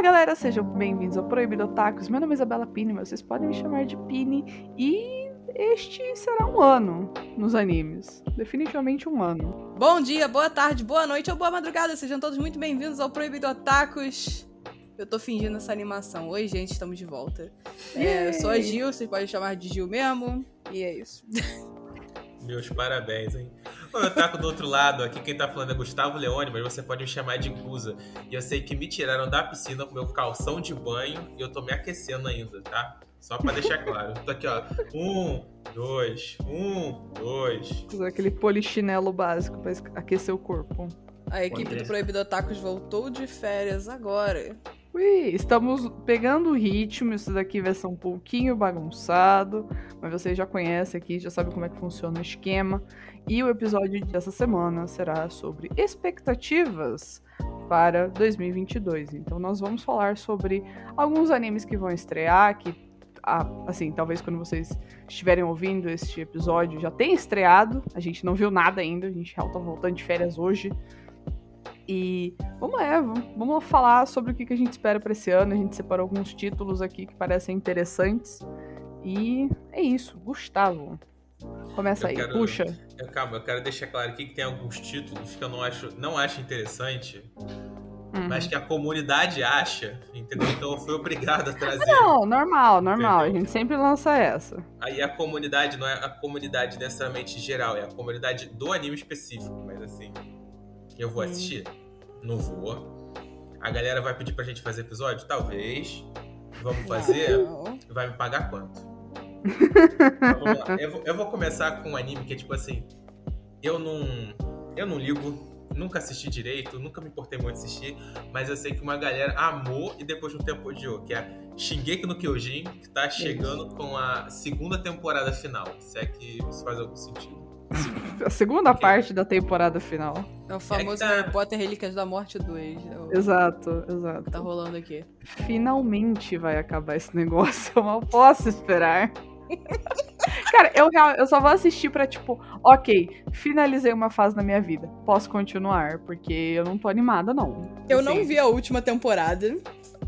Fala galera, sejam bem-vindos ao Proibido Otakus. Meu nome é Isabela Pini, mas vocês podem me chamar de Pini. E este será um ano nos animes. Definitivamente um ano. Bom dia, boa tarde, boa noite ou boa madrugada. Sejam todos muito bem-vindos ao Proibido Otakus. Eu tô fingindo essa animação. Oi, gente, estamos de volta. É, eu sou a Gil, vocês podem chamar de Gil mesmo. E é isso. Meus parabéns, hein? Ô, eu taco do outro lado, aqui quem tá falando é Gustavo Leone, mas você pode me chamar de Guza. E eu sei que me tiraram da piscina com meu calção de banho e eu tô me aquecendo ainda, tá? Só pra deixar claro. Tô aqui, ó. Um, dois, um, dois. Usar aquele polichinelo básico pra aquecer o corpo. A equipe do Proibido Otakus voltou de férias agora. Ui, estamos pegando o ritmo, isso daqui vai ser um pouquinho bagunçado, mas vocês já conhecem aqui, já sabem como é que funciona o esquema. E o episódio dessa semana será sobre expectativas para 2022. Então nós vamos falar sobre alguns animes que vão estrear, que assim, talvez quando vocês estiverem ouvindo este episódio já tenha estreado. A gente não viu nada ainda, a gente já tá voltando de férias hoje. E vamos é, vamos falar sobre o que a gente espera para esse ano. A gente separou alguns títulos aqui que parecem interessantes. E é isso, Gustavo. Começa eu aí, quero, puxa. Eu, calma, eu quero deixar claro aqui que tem alguns títulos que eu não acho, não acho interessante, uhum. mas que a comunidade acha, entendeu? Então eu fui obrigado a trazer. Não, normal, normal. Entendeu? A gente sempre lança essa. Aí a comunidade não é a comunidade necessariamente geral, é a comunidade do anime específico, mas assim, eu vou assistir. Não vou. A galera vai pedir pra gente fazer episódio? Talvez. Vamos fazer? Não. Vai me pagar quanto? eu, vou, eu vou começar com um anime que é tipo assim. Eu não. Eu não ligo. Nunca assisti direito, nunca me importei muito assistir, mas eu sei que uma galera amou e depois de um tempo odiou, que é Shingeki no Kyojin, que tá chegando com a segunda temporada final, se é que isso faz algum sentido. A segunda parte da temporada final. É o famoso é tá... Harry Potter Relíquias da Morte 2. É o... Exato, exato. Tá rolando aqui. Finalmente vai acabar esse negócio. Eu mal posso esperar. Cara, eu, eu só vou assistir pra, tipo, ok, finalizei uma fase na minha vida. Posso continuar, porque eu não tô animada, não. Eu assim. não vi a última temporada.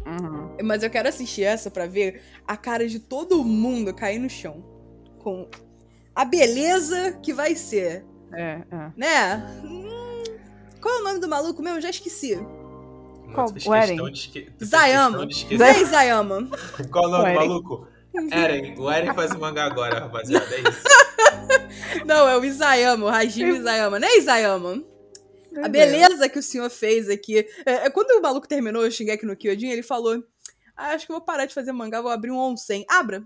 Uhum. Mas eu quero assistir essa pra ver a cara de todo mundo cair no chão. Com a beleza que vai ser. É, é. Né? Hum, qual é o nome do maluco mesmo? Já esqueci. Qual? O Eren. Zayama. Zay Zayama. Qual o nome do maluco? Eren. O Eren faz o mangá agora, rapaziada. É isso. Não, é o Isayama, o Hajime Isayama. Né, Isayama? A beleza que o senhor fez aqui. É, é, quando o maluco terminou o Shingeki no Kyojin, ele falou: ah, Acho que eu vou parar de fazer mangá, vou abrir um onsen. Abra.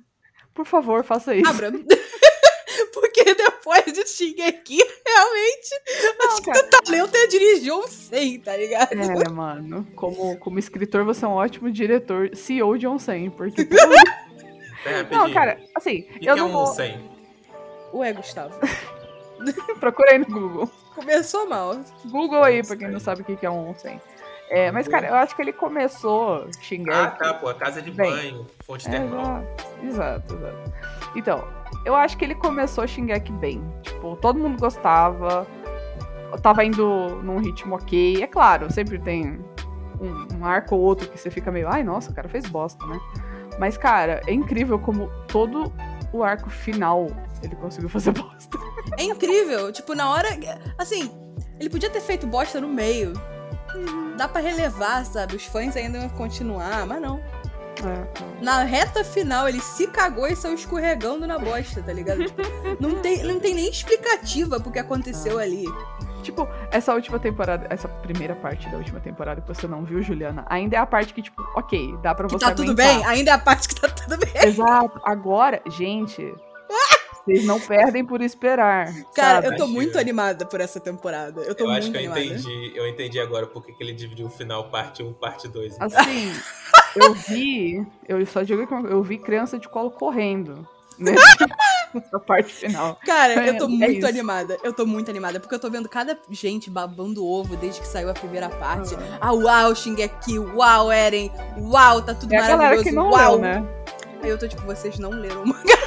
Por favor, faça isso. Abra. Porque depois de Shingeki, realmente, não, acho cara. que teu talento é dirigir um 100, tá ligado? É, mano. Como, como escritor, você é um ótimo diretor, CEO de um 100, porque... é, não, cara, assim, que eu que não é vou... um 100? Ué, Gustavo. Procura aí no Google. Começou mal. Google aí, pra quem não sabe o que é um 100. É, mas, cara, eu acho que ele começou xingando. Ah, tá, pô, a casa de Bem, banho, fonte termal. Exato, exato. Então, eu acho que ele começou Shingeki bem. Tipo, todo mundo gostava. Tava indo num ritmo ok. É claro, sempre tem um, um arco ou outro que você fica meio, ai, nossa, o cara fez bosta, né? Mas, cara, é incrível como todo o arco final ele conseguiu fazer bosta. É incrível. Tipo, na hora. Assim, ele podia ter feito bosta no meio. Dá para relevar, sabe? Os fãs ainda vão continuar, mas não. É, na reta final, ele se cagou e saiu escorregando na bosta, tá ligado? Tipo, não, tem, não tem nem explicativa pro que aconteceu ali. Tipo, essa última temporada, essa primeira parte da última temporada que você não viu, Juliana, ainda é a parte que, tipo, ok, dá pra você. Que tá aguentar. tudo bem? Ainda é a parte que tá tudo bem. Exato. Agora, gente, vocês não perdem por esperar. Cara, sabe? eu tô muito animada por essa temporada. Eu tô eu muito acho que eu animada. entendi. Eu entendi agora porque que ele dividiu o final parte 1, parte 2. Então. Assim, eu vi. Eu só digo que eu vi criança de colo correndo. Nessa parte final. Cara, eu tô é, muito é animada. Eu tô muito animada, porque eu tô vendo cada gente babando ovo desde que saiu a primeira parte. Ah, ah uau, Shingeki, uau, Eren, uau, tá tudo é maravilhoso, que não uau. Leu, né? Aí eu tô tipo, vocês não leram o mangá.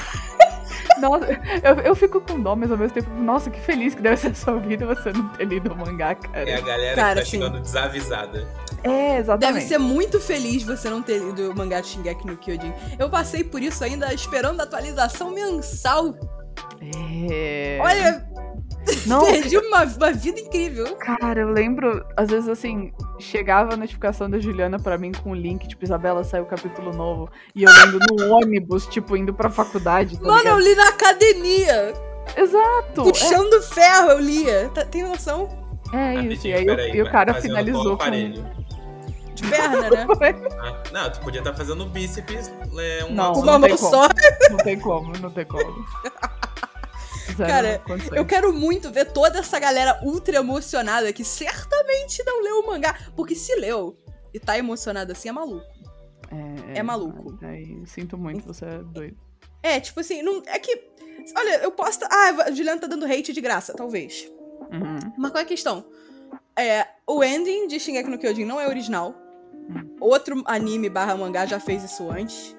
Nossa, eu, eu fico com dó, mas ao mesmo tempo, nossa, que feliz que deve ser a sua vida você não ter lido o mangá, cara. É a galera cara, que tá assim, chegando desavisada. É, exatamente. Deve ser muito feliz você não ter lido o mangá de Shingeki no Kyojin. Eu passei por isso ainda esperando a atualização mensal. É. Olha, não. Perdi uma, uma vida incrível. Cara, eu lembro, às vezes assim, chegava a notificação da Juliana para mim com o link, tipo, Isabela saiu o capítulo novo. E eu lembro no ônibus, tipo, indo pra faculdade. Tá Mano, ligado? eu li na academia. Exato. Puxando é. ferro, eu lia. Tá, tem noção? É isso. E aí, aí, e o cara finalizou com. De perna, né? ah, não, tu podia estar tá fazendo bíceps é, um não, mão só. Não tem como, não tem como. Cara, eu quero muito ver toda essa galera ultra emocionada que certamente não leu o mangá. Porque se leu e tá emocionado assim, é maluco. É, é, é maluco. Aí, sinto muito, você é doido. É, tipo assim, não, é que. Olha, eu posso. Ah, a Juliana tá dando hate de graça, talvez. Uhum. Mas qual é a questão? É, o ending de Shingeki no Kyojin não é original. Uhum. Outro anime barra mangá já fez isso antes.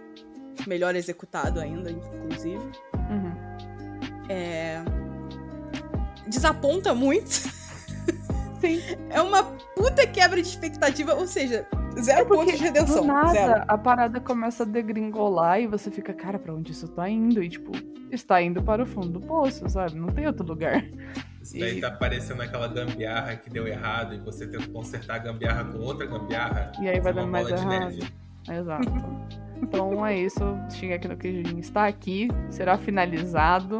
Melhor executado ainda, inclusive. Uhum é... desaponta muito. Sim. É uma puta quebra de expectativa, ou seja, zero é pontos de redenção. Do nada, zero. a parada começa a degringolar e você fica, cara, pra onde isso tá indo? E tipo, está indo para o fundo do poço, sabe? Não tem outro lugar. Isso daí e... tá parecendo aquela gambiarra que deu errado e você tenta consertar a gambiarra com outra gambiarra. E aí vai dando mais errado. Exato. então é isso. Shingeki no Kyojin está aqui, será finalizado.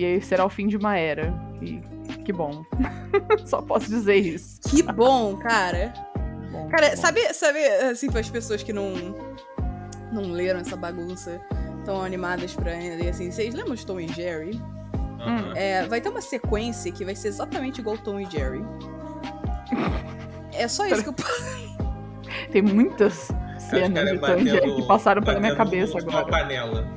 E aí será o fim de uma era. E que bom. Só posso dizer isso. Que bom, cara. Bom, cara, bom. sabe, sabe, assim, para as pessoas que não, não leram essa bagunça, tão animadas pra ler, assim, vocês lembram de Tom e Jerry? Uhum. É, vai ter uma sequência que vai ser exatamente igual Tom e Jerry. é só isso que eu Tem muitas cenas de Tom e Jerry que passaram pela minha cabeça agora. Panela.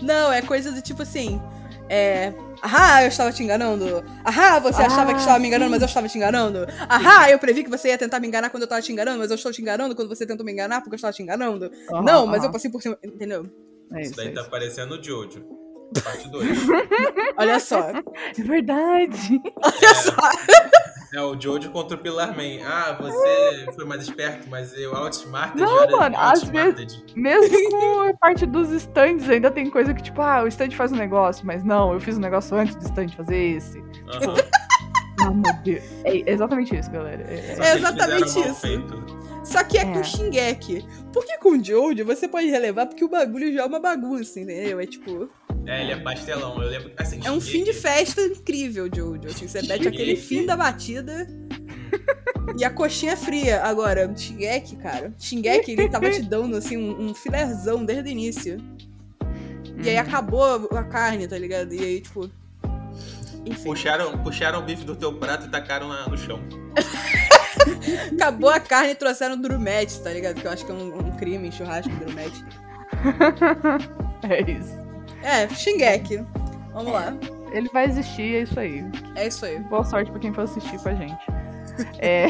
Não, é coisa do tipo assim. É. Ahá, eu estava te enganando. Ahá, você ah, achava que estava me enganando, mas eu estava te enganando. Ahá, eu previ que você ia tentar me enganar quando eu estava te enganando, mas eu estou te enganando quando você tentou me enganar porque eu estava te enganando. Não, mas eu passei por cima. Entendeu? É isso, isso daí é tá isso. parecendo o Jojo. Parte 2. Olha só. É verdade. Olha é. só. É o Jojo contra o Pilar Man. Ah, você foi mais esperto, mas eu outsmarted. Não, mano, às vezes, mesmo com a parte dos stands, ainda tem coisa que, tipo, ah, o stand faz um negócio, mas não, eu fiz um negócio antes do stand fazer esse. Uhum. ah, meu Deus. É exatamente isso, galera. É, é exatamente isso. Só que é, é, com Shingeki. Porque com o Jojo você pode relevar porque o bagulho já é uma bagunça, entendeu? É tipo. É, ele é pastelão. Eu lembro. Assim, é um fim de festa incrível, Jojo. Assim, você mete aquele fim da batida. e a coxinha é fria. Agora, Shingeki, cara. Shingeki, ele tava te dando, assim, um, um filézão desde o início. E aí uhum. acabou a carne, tá ligado? E aí, tipo. Enfim. Puxaram, puxaram o bife do teu prato e tacaram na, no chão. Acabou a carne e trouxeram drumete, tá ligado? Que eu acho que é um, um crime em churrasco, drumete. é isso. É, Shingeki. Vamos lá. Ele vai existir, é isso aí. É isso aí. Boa sorte pra quem for assistir com a gente. é,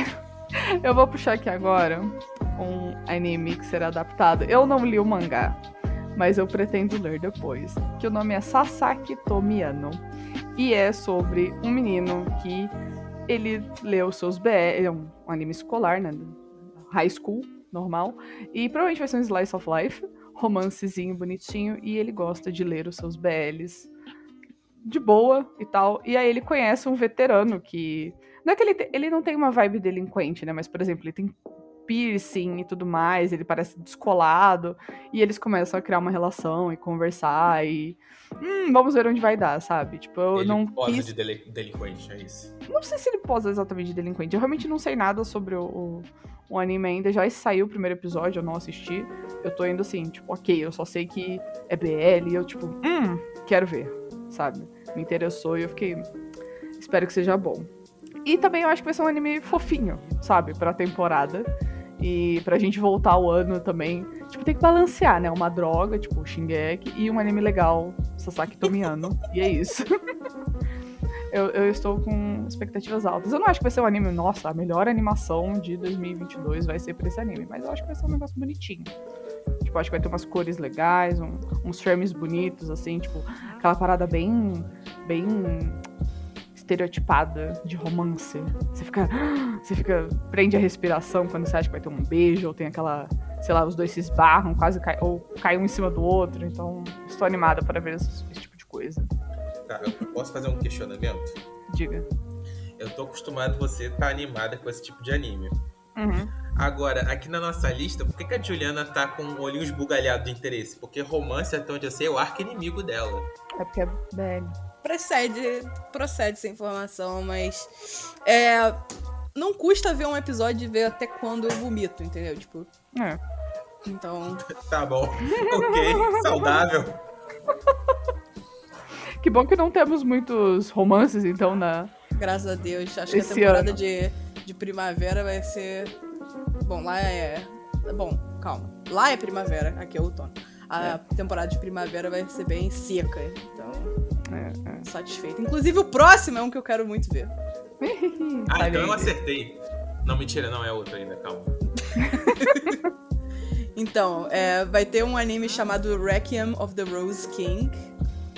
eu vou puxar aqui agora um anime que será adaptado. Eu não li o mangá, mas eu pretendo ler depois. Que o nome é Sasaki Tomiano. E é sobre um menino que ele os seus BL, é um anime escolar, né? High school, normal. E provavelmente vai ser um slice of life, romancezinho bonitinho, e ele gosta de ler os seus BLs de boa e tal. E aí ele conhece um veterano que. Não é que ele, te... ele não tem uma vibe delinquente, né? Mas, por exemplo, ele tem piercing e tudo mais, ele parece descolado, e eles começam a criar uma relação e conversar e. Hum, vamos ver onde vai dar, sabe? Tipo, eu ele não. Posa quis... de delinquente, é isso. Não sei se ele posa exatamente de delinquente. Eu realmente não sei nada sobre o, o, o anime ainda. Já saiu o primeiro episódio, eu não assisti. Eu tô indo assim, tipo, ok, eu só sei que é BL e eu, tipo, hum, quero ver, sabe? Me interessou e eu fiquei. Espero que seja bom. E também eu acho que vai ser um anime fofinho, sabe? Pra temporada. E pra gente voltar o ano também. Tipo, tem que balancear, né? Uma droga, tipo, Shingeki, e um anime legal, Sasaki Tomiano. e é isso. eu, eu, estou com expectativas altas. Eu não acho que vai ser um anime, nossa, a melhor animação de 2022 vai ser pra esse anime. Mas eu acho que vai ser um negócio bonitinho. Tipo, acho que vai ter umas cores legais, um, uns frames bonitos, assim, tipo, aquela parada bem. bem estereotipada de romance. Você fica. Você fica. prende a respiração quando você acha que vai ter um beijo, ou tem aquela. sei lá, os dois se esbarram, quase cai, ou caem um em cima do outro. Então, estou animada para ver esse, esse tipo de coisa. Tá, eu posso fazer um questionamento? Diga. Eu tô acostumado você estar tá animada com esse tipo de anime. Uhum. Agora, aqui na nossa lista, por que, que a Juliana tá com um olhinho esbugalhado de interesse? Porque romance, até onde eu sei, é o arco inimigo dela. É porque é velho. Procede, procede essa informação, mas. É. Não custa ver um episódio e ver até quando eu vomito, entendeu? Tipo. É. Então. tá bom. ok. Saudável. Que bom que não temos muitos romances, então, na. Graças a Deus. Acho que a temporada de, de primavera vai ser. Bom, lá é. Bom, calma. Lá é primavera, aqui é outono. A é. temporada de primavera vai ser bem seca. Então. É, é. Satisfeita. Inclusive, o próximo é um que eu quero muito ver. ah, então eu acertei. Não, mentira, não é outro ainda, calma. então, é, vai ter um anime chamado Requiem of the Rose King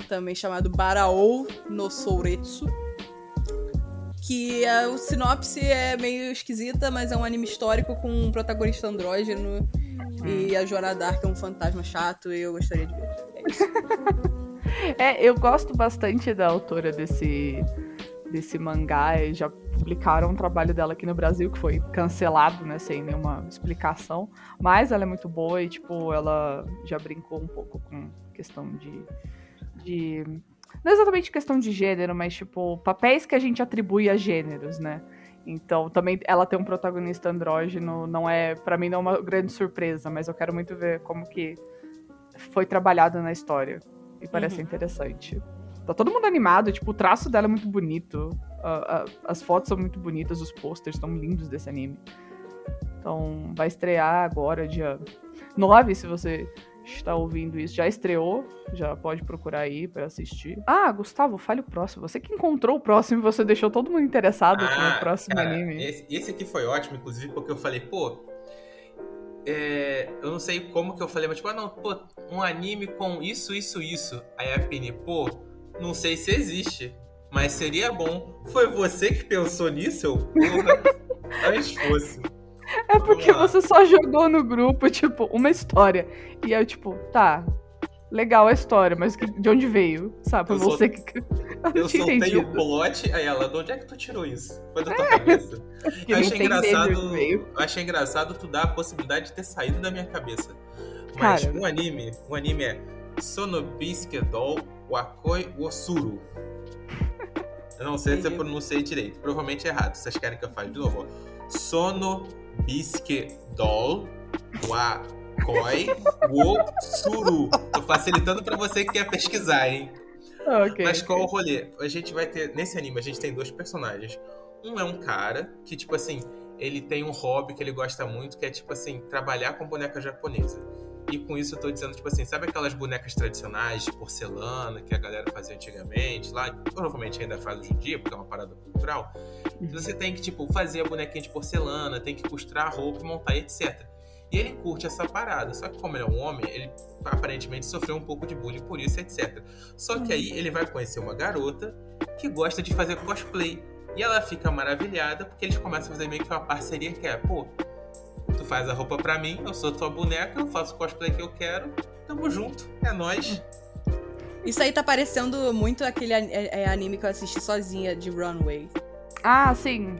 também chamado Baraou no Souretsu. Que a, o sinopse é meio esquisita, mas é um anime histórico com um protagonista andrógeno. Hum. E a Joana Dark é um fantasma chato e eu gostaria de ver. É isso. é, eu gosto bastante da autora desse, desse mangá. Já publicaram um trabalho dela aqui no Brasil que foi cancelado, né, sem nenhuma explicação. Mas ela é muito boa e, tipo, ela já brincou um pouco com questão de de. Não exatamente questão de gênero, mas, tipo, papéis que a gente atribui a gêneros, né? Então, também ela ter um protagonista andrógeno não é, para mim, não é uma grande surpresa, mas eu quero muito ver como que foi trabalhado na história. E parece uhum. interessante. Tá todo mundo animado, tipo, o traço dela é muito bonito. Uh, uh, as fotos são muito bonitas, os posters estão lindos desse anime. Então, vai estrear agora, dia 9, se você está ouvindo isso, já estreou, já pode procurar aí para assistir. Ah, Gustavo, fale o próximo. Você que encontrou o próximo e você deixou todo mundo interessado ah, no próximo cara, anime. Esse, esse, aqui foi ótimo, inclusive, porque eu falei, pô. É, eu não sei como que eu falei, mas tipo, ah, não, pô, um anime com isso, isso, isso. Aí a Pini, pô, não sei se existe, mas seria bom. Foi você que pensou nisso, antes fosse. É porque você só jogou no grupo, tipo, uma história. E eu, tipo, tá, legal a história, mas de onde veio? Sabe? Foi você só... que. Eu, eu soltei o plot, aí ela, de onde é que tu tirou isso? Foi da tua é. cabeça. Eu achei engraçado. Eu achei engraçado tu dar a possibilidade de ter saído da minha cabeça. Mas Cara, um anime, um anime é Sonobisuke Doll Wakoi Osuru. Eu não sei se eu pronunciei direito. Provavelmente é errado. Vocês querem que eu fale de novo? Sono Bisque Doll Wakoi Wo Suru. Tô facilitando pra você que quer pesquisar, hein? Okay, Mas qual okay. o rolê? A gente vai ter. Nesse anime, a gente tem dois personagens. Um é um cara que, tipo assim, ele tem um hobby que ele gosta muito, que é, tipo assim, trabalhar com boneca japonesa. E com isso eu tô dizendo, tipo assim, sabe aquelas bonecas tradicionais de porcelana que a galera fazia antigamente, lá, provavelmente ainda faz hoje em dia, porque é uma parada cultural. Então você tem que, tipo, fazer a bonequinha de porcelana, tem que costurar a roupa e montar, etc. E ele curte essa parada. Só que como ele é um homem, ele aparentemente sofreu um pouco de bullying por isso, etc. Só que aí ele vai conhecer uma garota que gosta de fazer cosplay. E ela fica maravilhada porque eles começam a fazer meio que uma parceria que é, pô, Tu faz a roupa pra mim, eu sou tua boneca, eu faço o cosplay que eu quero. Tamo junto, é nóis. Isso aí tá parecendo muito aquele é, é anime que eu assisti sozinha de Runway. Ah, sim.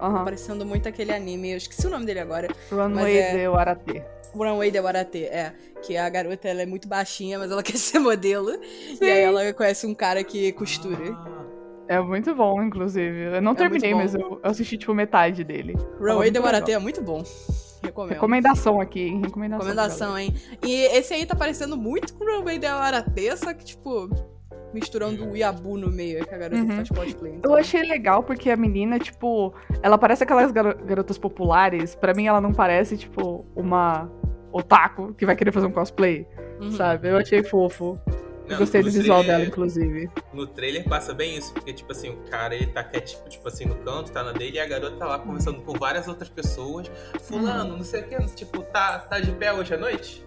Uhum. Tá parecendo muito aquele anime, eu esqueci o nome dele agora. Runway é... de Warate. Runway de Warate, é. Que a garota ela é muito baixinha, mas ela quer ser modelo. Sim. E aí ela conhece um cara que costura. Ah. É muito bom, inclusive. Eu não é terminei, mas eu assisti, tipo, metade dele. Runway de Warate é muito bom. Recomendo. Recomendação aqui, hein? Recomendação. Recomendação, hein? E esse aí tá parecendo muito com o Runway de Arate, só que, tipo, misturando o Yabu no meio, que a garota uhum. faz cosplay. Então. Eu achei legal porque a menina, tipo, ela parece aquelas garotas populares. Para mim, ela não parece, tipo, uma otaku que vai querer fazer um cosplay, uhum. sabe? Eu achei fofo. Não, Gostei do visual trailer, dela, inclusive. No trailer passa bem isso, porque, tipo assim, o cara, ele tá quieto, tipo assim, no canto, tá na dele, e a garota tá lá conversando com várias outras pessoas. Fulano, uhum. não sei o que, tipo, tá, tá de pé hoje à noite?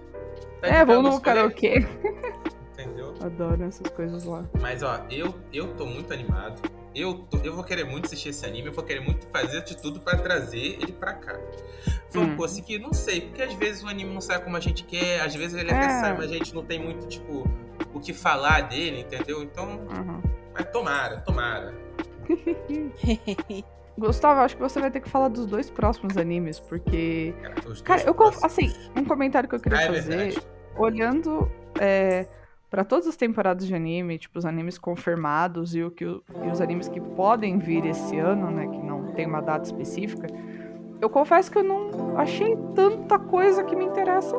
Tá é, vamos no karaokê. Entendeu? Adoro essas coisas lá. Mas ó, eu, eu tô muito animado. Eu, tô, eu vou querer muito assistir esse anime, eu vou querer muito fazer de tudo para trazer ele pra cá. Vamos hum. conseguir? Não sei, porque às vezes o anime não sai como a gente quer, às vezes ele até é. sai, mas a gente não tem muito, tipo, o que falar dele, entendeu? Então, uhum. mas tomara, tomara. Gustavo, acho que você vai ter que falar dos dois próximos animes, porque. Cara, eu assim, um comentário que eu queria ah, é fazer, verdade. olhando é, para todas as temporadas de anime, tipo, os animes confirmados e, o que, e os animes que podem vir esse ano, né? Que não tem uma data específica. Eu confesso que eu não achei tanta coisa que me interessa.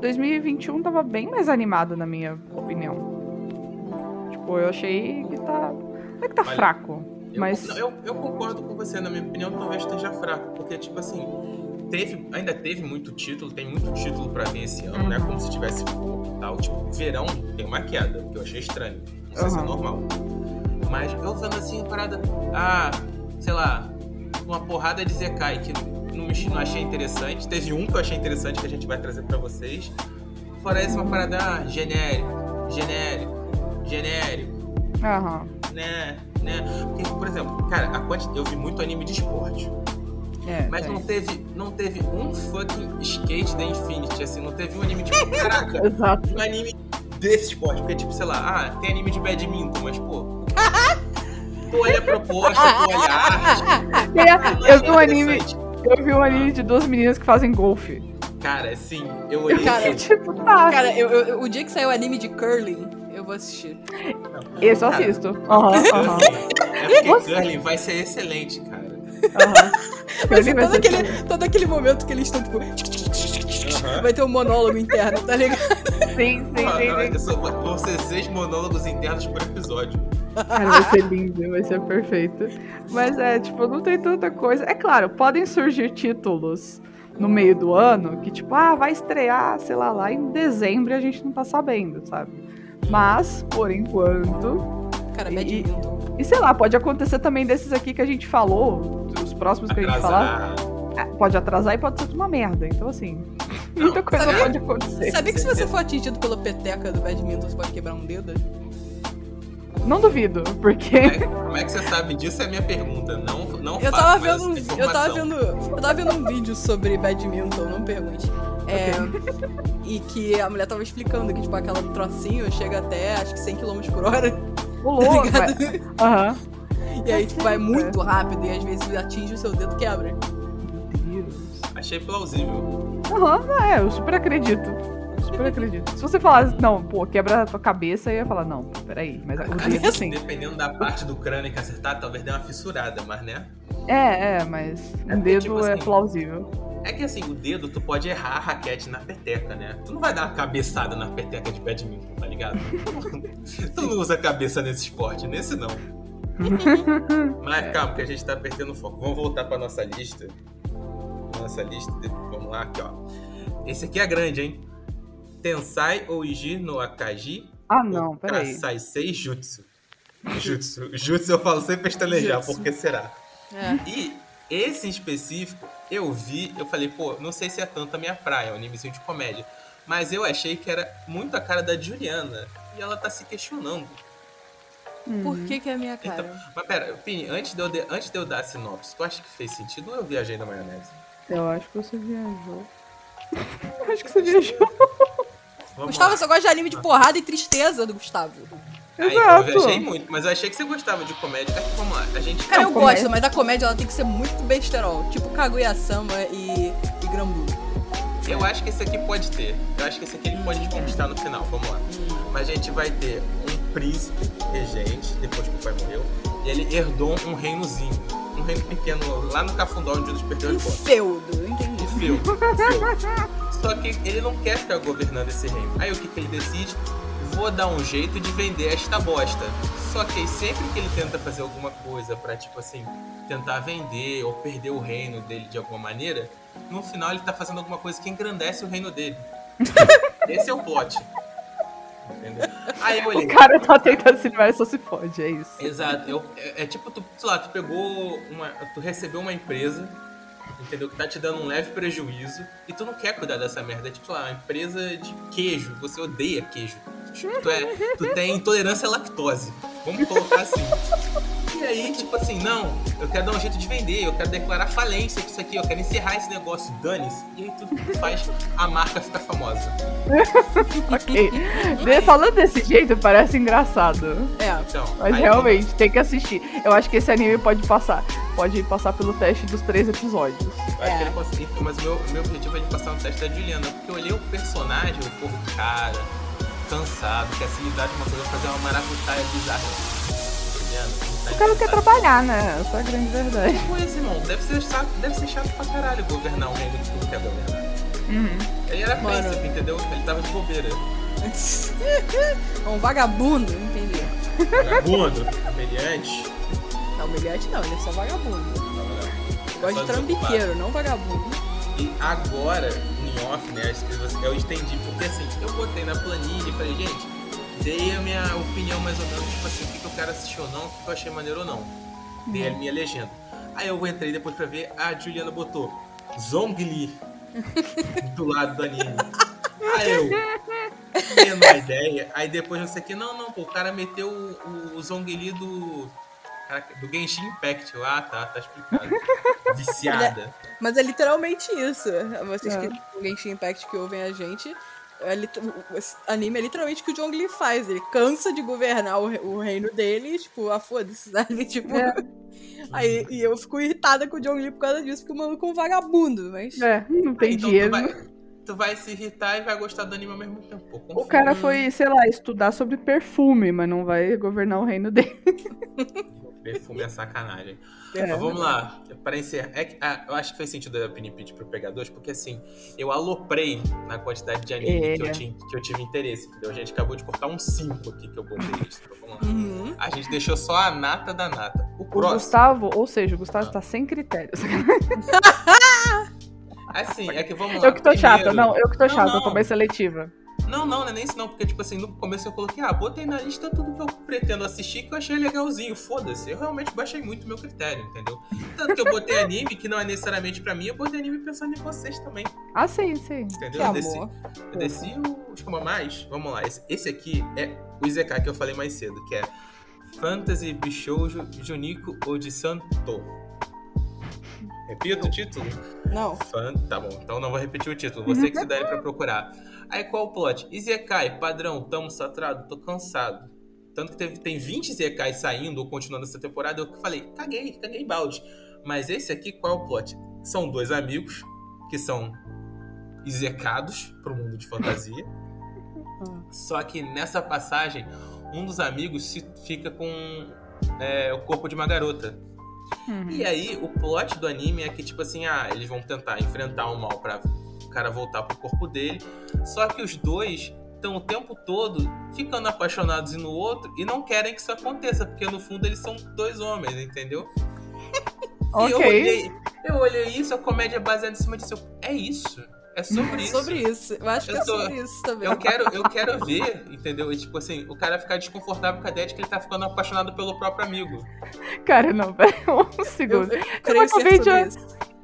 2021 tava bem mais animado, na minha opinião. Tipo, eu achei que tá. Não é que tá Olha, fraco. Eu, mas... eu, eu concordo com você, na minha opinião, talvez esteja fraco, porque, tipo assim, teve, ainda teve muito título, tem muito título para vir esse ano, né? Como se tivesse pouco e tal. Tipo, verão tem uma queda, que eu achei estranho. Não sei uhum. se é normal. Mas eu vendo assim a parada. Ah, sei lá, uma porrada de Zekai que não, não achei interessante. Teve um que eu achei interessante que a gente vai trazer para vocês. Fora isso, uma parada ah, genérico, genérico, genérico. Aham. Uhum. Né? né? Porque, por exemplo, cara, a eu vi muito anime de esporte. É, mas é. não teve, não teve um fucking skate da Infinity, assim, não teve um anime tipo, caraca, Exato. um anime desse esporte, porque tipo, sei lá, ah, tem anime de badminton, mas pô, tu olha a proposta, tu olha a arte. É, eu vi um anime, eu vi um anime de duas meninas que fazem golfe. Cara, sim, eu olhei cara, tipo, tá. Cara, eu, eu, o dia que saiu o anime de curling, eu vou assistir. Esse eu assisto. Aham, aham. É porque Curly vai ser excelente, Vai ser todo aquele, todo aquele momento que eles estão, tipo... Vai ter um monólogo interno, tá ligado? Sim, sim, sim. sim. Vão ser seis monólogos internos por episódio. Cara, vai ser lindo, vai ser perfeito. Mas é, tipo, não tem tanta coisa. É claro, podem surgir títulos no meio do ano que, tipo, ah, vai estrear, sei lá, lá em dezembro e a gente não tá sabendo, sabe? Mas, por enquanto. Cara, e, e sei lá, pode acontecer também desses aqui que a gente falou, os próximos que Atrasar. a gente falar. É, pode atrasar e pode ser uma merda. Então, assim, não, muita coisa sabe, pode acontecer. Sabia que se você for atingido pela peteca do badminton, você pode quebrar um dedo? Não duvido, porque. Como é, como é, que você sabe disso? É a minha pergunta. Não, não eu tava vendo, eu tava vendo, eu tava vendo um vídeo sobre badminton, não pergunte. É, okay. e que a mulher tava explicando que, tipo, aquela trocinho chega até acho que 100 km por hora. O louco, tá Aham. E aí, tipo, vai muito rápido e às vezes atinge o seu dedo quebra. Meu Deus. Achei plausível. Aham, uhum, é, eu super acredito. Super acredito. Se você falasse, não, pô, quebra a tua cabeça, eu ia falar, não, peraí. Mas o dedo, assim. Dependendo da parte do crânio que acertar, talvez dê uma fissurada, mas né? É, é, mas é um dedo tipo, é assim, plausível. É que assim, o dedo tu pode errar a raquete na peteca, né? Tu não vai dar uma cabeçada na peteca de badminton, tá ligado? tu não usa cabeça nesse esporte, nesse não. Mas calma, que a gente tá perdendo o foco. Vamos voltar pra nossa lista. Nossa lista, vamos lá, aqui, ó. Esse aqui é grande, hein? Tensai Oiji no Akaji. Ah, não, peraí. Sai Jutsu. Jutsu. Jutsu eu falo sem pestanejar, porque será? É. E esse em específico, eu vi, eu falei, pô, não sei se é tanto a minha praia, é um animezinho de comédia. Mas eu achei que era muito a cara da Juliana. E ela tá se questionando. Uhum. Por que, que é a minha cara? Então, mas pera, Pini, antes de, eu de, antes de eu dar a sinopse, tu acha que fez sentido ou eu viajei na maionese? Eu acho que você viajou. eu acho que você viajou. Vamos Gustavo, lá. você gosta de anime de porrada e tristeza do Gustavo. Aí, então, eu viajei muito, mas eu achei que você gostava de comédia. É que, vamos lá, a gente... Cara, eu comédia... gosto, mas a comédia ela tem que ser muito besterol. Tipo Kaguya-sama e, e Granblue. Eu acho que esse aqui pode ter. Eu acho que esse aqui ele pode te conquistar no final. Vamos lá. Mas a gente vai ter um príncipe regente, depois que o pai morreu, e ele herdou um reinozinho. Um reino pequeno lá no Cafundó, onde eles perderam as botas. Feudo, entendi. Feudo. Feudo. Só que ele não quer ficar governando esse reino. Aí o que, que ele decide? Vou dar um jeito de vender esta bosta. Só que sempre que ele tenta fazer alguma coisa para tipo assim, tentar vender ou perder o reino dele de alguma maneira, no final ele tá fazendo alguma coisa que engrandece o reino dele. Esse é o plot. Entendeu? Aí eu olhei. O cara tá tentando se livrar só se pode, é isso. Exato. Eu, é, é, tipo, tu, sei lá, tu pegou uma. Tu recebeu uma empresa entendeu? Que tá te dando um leve prejuízo e tu não quer cuidar dessa merda. É tipo lá, uma empresa de queijo, você odeia queijo. Tipo, tu, é, tu tem intolerância à lactose. Vamos colocar assim. E aí, tipo assim, não, eu quero dar um jeito de vender, eu quero declarar falência com isso aqui, eu quero encerrar esse negócio, dane-se. E aí tudo que tu faz, a marca fica famosa. ok. Falando desse jeito, parece engraçado. É. Então, Mas realmente, tem que assistir. Eu acho que esse anime pode passar. Pode passar pelo teste dos três episódios. Eu acho é. que ele consegue, mas o meu, meu objetivo é de passar no teste da Juliana, porque eu olhei o personagem, o povo cara, cansado, quer se livrar de uma coisa, fazer uma maracutaia bizarra o cara quer trabalhar, né? Essa é a grande verdade. Pois, irmão, deve ser chato, deve ser chato pra caralho governar um reino que tu quer governar. Uhum. Ele era Mano. príncipe, entendeu? Ele tava de bobeira. um vagabundo, entendi. Vagabundo? Humilhante? Não, humilhante não, ele é só vagabundo. Gosta de trambiqueiro, não vagabundo. E agora, em off, né, eu estendi, porque assim, eu botei na planilha e falei, gente, dei a minha opinião mais ou menos, tipo assim, o que, que eu quero assistir ou não, o que, que eu achei maneiro ou não. Dei a uhum. minha legenda. Aí eu entrei depois pra ver, a Juliana botou Zongli do lado do anime. Aí eu, tendo a ideia, aí depois não sei que, não, não, pô, o cara meteu o, o Zongli do. Do Genshin Impact. Ah, tá, tá explicado. Viciada. Mas é, mas é literalmente isso. Vocês é. que o Genshin Impact que ouvem a gente, é, esse anime é literalmente o que o Jong Lee faz. Ele cansa de governar o, o reino dele, tipo, ah, foda-se, sabe? Tipo. É. Aí, e eu fico irritada com o Jong Lee por causa disso, porque o maluco é um vagabundo, mas. É, não tem então, dinheiro. Tu vai, tu vai, se irritar e vai gostar do anime ao mesmo tempo. O cara foi, sei lá, estudar sobre perfume, mas não vai governar o reino dele. Perfume é sacanagem. É. Mas vamos lá, para encerrar. É, ah, eu acho que fez sentido a Pitch pro Pegadores, porque assim, eu aloprei na quantidade de anime é. que, eu tinha, que eu tive interesse, entendeu? A gente acabou de cortar um 5 aqui que eu botei isso. Uhum. A gente deixou só a nata da nata. O, próximo... Gustavo, ou seja, o Gustavo está sem critérios. assim, é que vamos lá. Eu que tô Primeiro... chata, não, eu que tô chata, eu tô bem seletiva. Não, não, não é nem isso não, porque, tipo assim, no começo eu coloquei, ah, botei na lista tudo que eu pretendo assistir que eu achei legalzinho, foda-se. Eu realmente baixei muito meu critério, entendeu? Tanto que eu botei anime, que não é necessariamente pra mim, eu botei anime pensando em vocês também. Ah, sim, sim. Entendeu? eu desci, eu desci o escama mais. Vamos lá, esse, esse aqui é o Izekai que eu falei mais cedo, que é Fantasy Bishoujo Juniko Odisanto. Repita o título? Não. Fan... Tá bom, então não vou repetir o título. Você que se dá pra procurar. Aí qual o plot? Izekai, padrão, tamo saturado, tô cansado. Tanto que teve, tem 20 Izekai saindo ou continuando essa temporada. Eu falei, caguei, caguei balde. Mas esse aqui, qual é o plot? São dois amigos que são Izekados pro mundo de fantasia. Só que nessa passagem, um dos amigos se fica com é, o corpo de uma garota. Uhum. E aí, o plot do anime é que, tipo assim, ah, eles vão tentar enfrentar o mal pra cara voltar pro corpo dele. Só que os dois estão o tempo todo ficando apaixonados um no outro e não querem que isso aconteça, porque no fundo eles são dois homens, entendeu? ok. E eu olhei, eu olhei isso, a comédia é baseada em cima disso. É isso. É sobre isso. sobre isso. Eu acho eu que é sobre isso também. Eu quero, eu quero ver, entendeu? E, tipo assim, o cara ficar desconfortável com a ideia de que ele tá ficando apaixonado pelo próprio amigo. Cara, não, pera um segundo. Eu, eu, eu acabei de...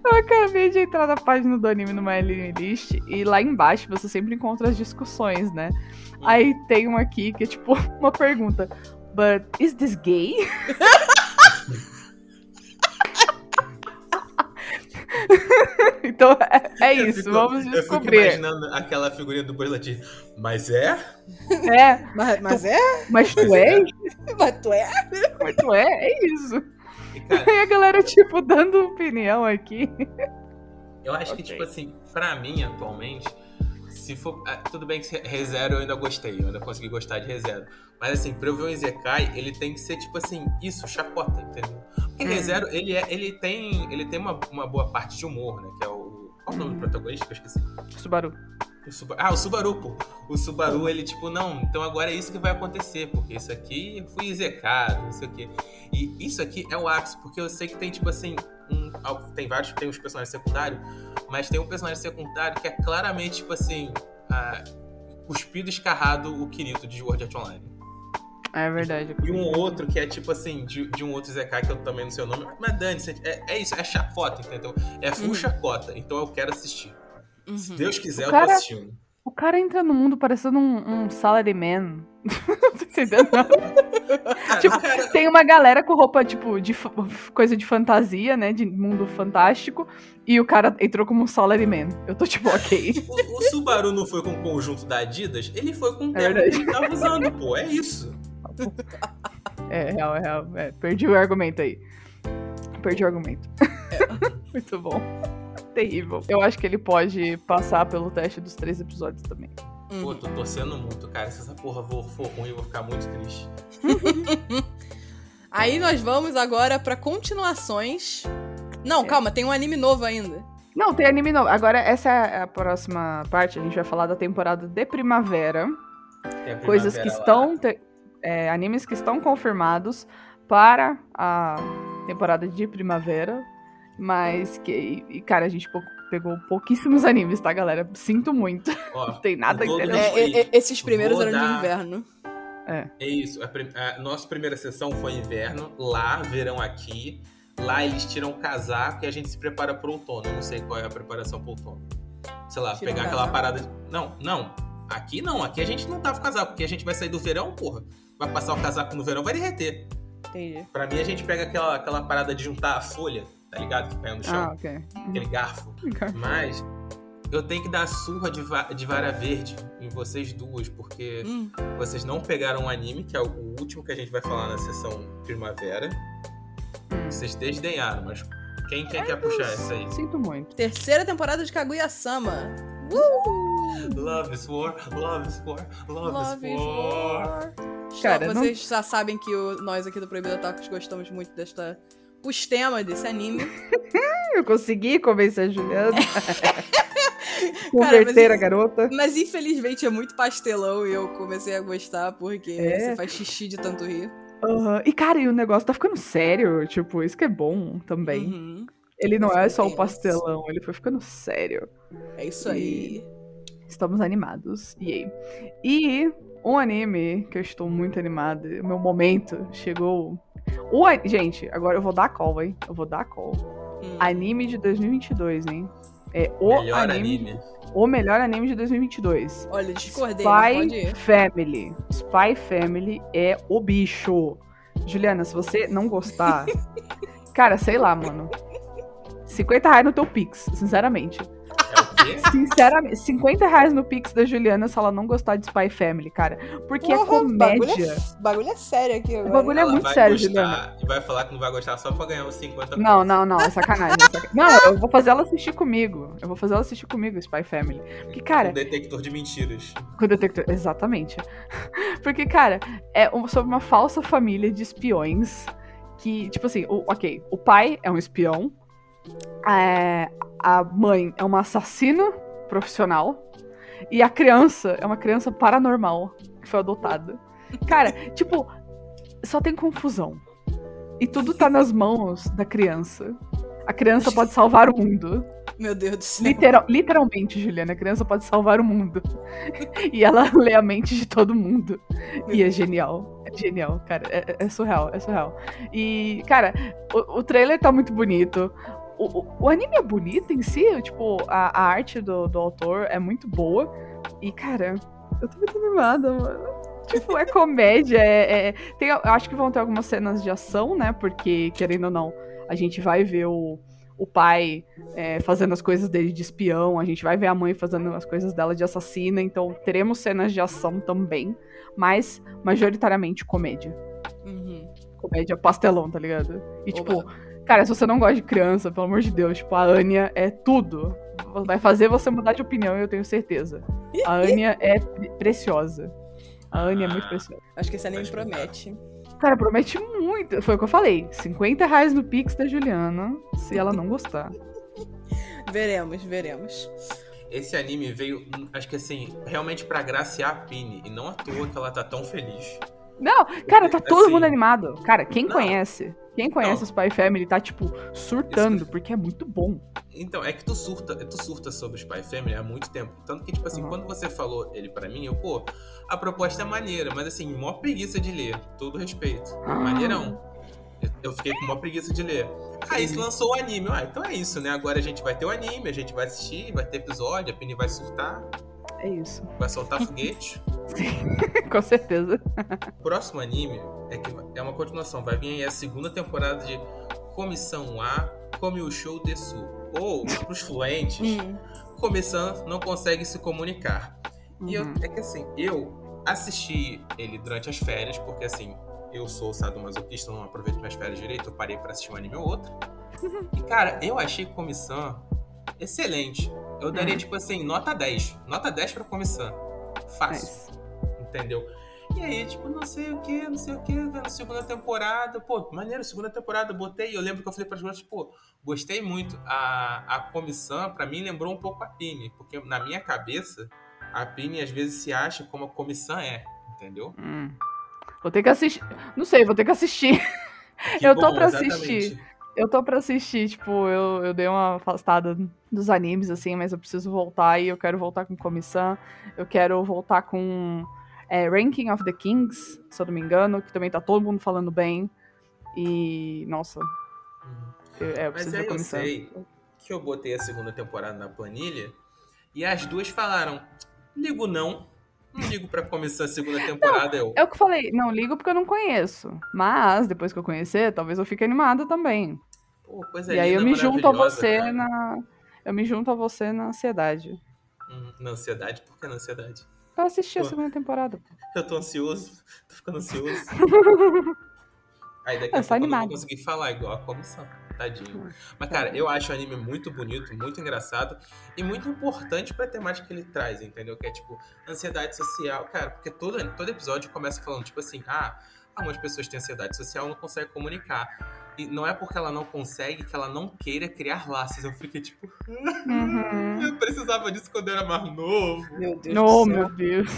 Eu acabei de entrar na página do anime no My List e lá embaixo você sempre encontra as discussões, né? Hum. Aí tem uma aqui que é tipo uma pergunta: But is this gay? então é, é isso, fico, vamos descobrir. Eu fico imaginando aquela figurinha do Buzz Lightyear. Mas é? É. Mas, mas tu, é? Mas tu é? Mas tu é? Mas tu é? É isso. E, cara, e a galera, tipo, dando opinião aqui. Eu acho okay. que, tipo assim, pra mim, atualmente, se for. Ah, tudo bem que ReZero eu ainda gostei, eu ainda consegui gostar de ReZero. Mas assim, pra eu ver o Izekai, ele tem que ser, tipo assim, isso, chacota, entendeu? Porque hum. ReZero, ele, é, ele tem, ele tem uma, uma boa parte de humor, né? Que é o. Qual o nome do protagonista que eu esqueci? Subaru. O Subaru. Ah, o Subaru, pô. O Subaru, ele, tipo, não, então agora é isso que vai acontecer, porque isso aqui eu fui execado, não sei o quê. E isso aqui é o ápice, porque eu sei que tem, tipo assim, um, tem vários, tem uns personagens secundários, mas tem um personagem secundário que é claramente, tipo assim, uh, cuspido escarrado o Kirito de World Art Online. É verdade. E um outro que é tipo assim, de, de um outro Zekai que eu também não sei o nome. Mas Dani, é, é isso, é chacota, entendeu? É full uhum. chacota. Então eu quero assistir. Uhum. Se Deus quiser, cara, eu tô assistindo. O cara entra no mundo parecendo um, um salaryman. Entendeu? tipo, tem uma galera com roupa, tipo, de coisa de fantasia, né? De mundo fantástico. E o cara entrou como um salaryman. Eu tô tipo, ok. o, o Subaru não foi com o conjunto da Adidas? Ele foi com o é que ele tava usando, pô. É isso. É, real, é real. É, perdi o argumento aí. Perdi o argumento. É. Muito bom terrível. Eu acho que ele pode passar pelo teste dos três episódios também. Uhum. Pô, tô torcendo muito, cara. Se essa porra for ruim, eu vou ficar muito triste. Aí nós vamos agora para continuações. Não, é. calma, tem um anime novo ainda. Não, tem anime novo. Agora, essa é a próxima parte. A gente vai falar da temporada de primavera. primavera coisas que lá. estão. Te, é, animes que estão confirmados para a temporada de primavera. Mas que. E, cara, a gente pegou pouquíssimos animes, tá, galera? Sinto muito. Ó, não tem nada interessante. É, é, esses primeiros eram dar... de inverno. É. É isso. A, a, nossa primeira sessão foi inverno. Lá, verão aqui. Lá eles tiram o casaco e a gente se prepara pro outono. Eu não sei qual é a preparação pro outono. Sei lá, Tira pegar aquela parada. De... Não, não. Aqui não. Aqui a gente não tava com casaco, porque a gente vai sair do verão, porra. Vai passar o casaco no verão, vai derreter. Entendi. Pra mim, a gente pega aquela, aquela parada de juntar a folha tá ligado? Que caiu no chão. Ah, ok. Aquele garfo. Mas eu tenho que dar surra de, va de vara verde em vocês duas, porque hum. vocês não pegaram o anime, que é o último que a gente vai falar na sessão primavera. Hum. Vocês desdenharam, mas quem, quem quer puxar essa aí? Sinto muito. Terceira temporada de Kaguya-sama. Uh! Love is war, love is war, love, love is war. Cara, vocês não... já sabem que o, nós aqui do Proibido Tacos gostamos muito desta os temas desse anime. eu consegui convencer a Juliana. Converter Cara, mas, a garota. Mas infelizmente é muito pastelão e eu comecei a gostar porque é. você faz xixi de tanto rir. Uhum. E, cara, e o negócio tá ficando sério. Tipo, isso que é bom também. Uhum. Ele não é só o pastelão, ele foi ficando sério. É isso aí. estamos animados. E E um anime que eu estou muito animado, meu momento chegou o, gente, agora eu vou dar call, hein? Eu vou dar call. Hum. Anime de 2022, hein? É o melhor anime, anime. O melhor anime de 2022. Olha, discordei, Spy Family. Spy Family é o bicho. Juliana, se você não gostar. cara, sei lá, mano. 50 reais no teu Pix, sinceramente. Sinceramente, 50 reais no Pix da Juliana se ela não gostar de Spy Family, cara. Porque é comédia. Bagulho é, bagulho é sério aqui agora. O bagulho é ela muito sério, gostar, Juliana. E vai falar que não vai gostar só pra ganhar os 50 Não, não, não, é sacanagem, é sacanagem. Não, eu vou fazer ela assistir comigo. Eu vou fazer ela assistir comigo, Spy Family. Porque, cara. Com detector de mentiras. Com detector. Exatamente. Porque, cara, é sobre uma falsa família de espiões. Que, tipo assim, o, ok, o pai é um espião, é, a mãe é uma assassina profissional e a criança é uma criança paranormal que foi adotada. Cara, tipo, só tem confusão. E tudo tá nas mãos da criança. A criança pode salvar o mundo. Meu Deus do céu. Literal, literalmente, Juliana, a criança pode salvar o mundo. e ela lê a mente de todo mundo. Meu e é genial. É genial, cara. É, é, surreal, é surreal. E, cara, o, o trailer tá muito bonito o, o, anime é bonito em si, tipo, a, a arte do, do autor é muito boa. E, cara, eu tô muito animada, mano. Tipo, é comédia, é, é, tem, eu acho que vão ter algumas cenas de ação, né? Porque, querendo ou não, a gente vai ver o, o pai é, fazendo as coisas dele de espião, a gente vai ver a mãe fazendo as coisas dela de assassina, então teremos cenas de ação também, mas majoritariamente comédia. Uhum. Comédia pastelão, tá ligado? E, Oba. tipo, Cara, se você não gosta de criança, pelo amor de Deus, tipo, a Anya é tudo. Vai fazer você mudar de opinião, eu tenho certeza. A Anya é preciosa. A Anya é muito preciosa. Acho que esse anime promete. Cara, promete muito. Foi o que eu falei. 50 reais no Pix da Juliana, se ela não gostar. veremos, veremos. Esse anime veio, acho que assim, realmente para graciar a Pini. E não à toa que ela tá tão feliz. Não, cara, tá todo assim, mundo animado. Cara, quem não, conhece, quem conhece não. Spy Family tá, tipo, surtando, Isso... porque é muito bom. Então, é que tu surta, tu surta sobre Spy Family há muito tempo. Tanto que, tipo assim, uhum. quando você falou ele para mim, eu, pô, a proposta é maneira, mas assim, mó preguiça de ler, todo respeito. Ah. Maneirão. Eu fiquei com uma preguiça de ler. Aí se lançou o anime. Ah, então é isso, né? Agora a gente vai ter o anime, a gente vai assistir, vai ter episódio, a Penny vai surtar. É isso. Vai soltar foguete. Sim, com certeza. O próximo anime é que é uma continuação. Vai vir aí a segunda temporada de Comissão A, Come o Show de Sul. Ou, pros fluentes, hum. Comissão não consegue se comunicar. Uhum. E eu, uhum. é que assim, eu assisti ele durante as férias, porque assim, eu sou sadomasoquista, não aproveito minhas férias direito, eu parei pra assistir um anime ou outro. E, cara, eu achei Comissão excelente. Eu daria, uhum. tipo assim, nota 10. Nota 10 pra Comissão. Fácil. É Entendeu? E aí, tipo, não sei o que, não sei o que, vendo segunda temporada. Pô, maneiro, segunda temporada, botei. Eu lembro que eu falei para as pessoas, pô, gostei muito. A, a comissão, para mim, lembrou um pouco a Pini. Porque na minha cabeça, a Pini às vezes se acha como a comissão é, entendeu? Hum. Vou ter que assistir. Não sei, vou ter que assistir. Que eu bom, tô pra exatamente. assistir. Eu tô pra assistir, tipo, eu, eu dei uma afastada dos animes, assim, mas eu preciso voltar e eu quero voltar com comissão. Eu quero voltar com é, Ranking of the Kings, se eu não me engano, que também tá todo mundo falando bem. E, nossa. Eu, é, eu mas aí eu sei que eu botei a segunda temporada na planilha e as duas falaram: ligo não. Não ligo pra começar a segunda temporada. Não, eu... É o que eu falei, não ligo porque eu não conheço. Mas, depois que eu conhecer, talvez eu fique animada também. Pô, coisa e aí eu me junto a você cara. na. Eu me junto a você na ansiedade. Hum, na ansiedade? Por que na ansiedade? Eu assisti Pô, a segunda temporada. Eu tô ansioso. Tô ficando ansioso. Aí daqui a pouco eu não vou conseguir falar igual a comissão. Tadinho. Mas, cara, eu acho o anime muito bonito, muito engraçado e muito importante pra temática que ele traz, entendeu? Que é tipo, ansiedade social. Cara, porque todo, todo episódio começa falando, tipo assim, ah, algumas pessoas têm ansiedade social e não conseguem comunicar. E não é porque ela não consegue que ela não queira criar laços. Eu fiquei tipo. Uhum. eu precisava disso quando eu era mais novo. Meu Deus. Oh, meu Deus.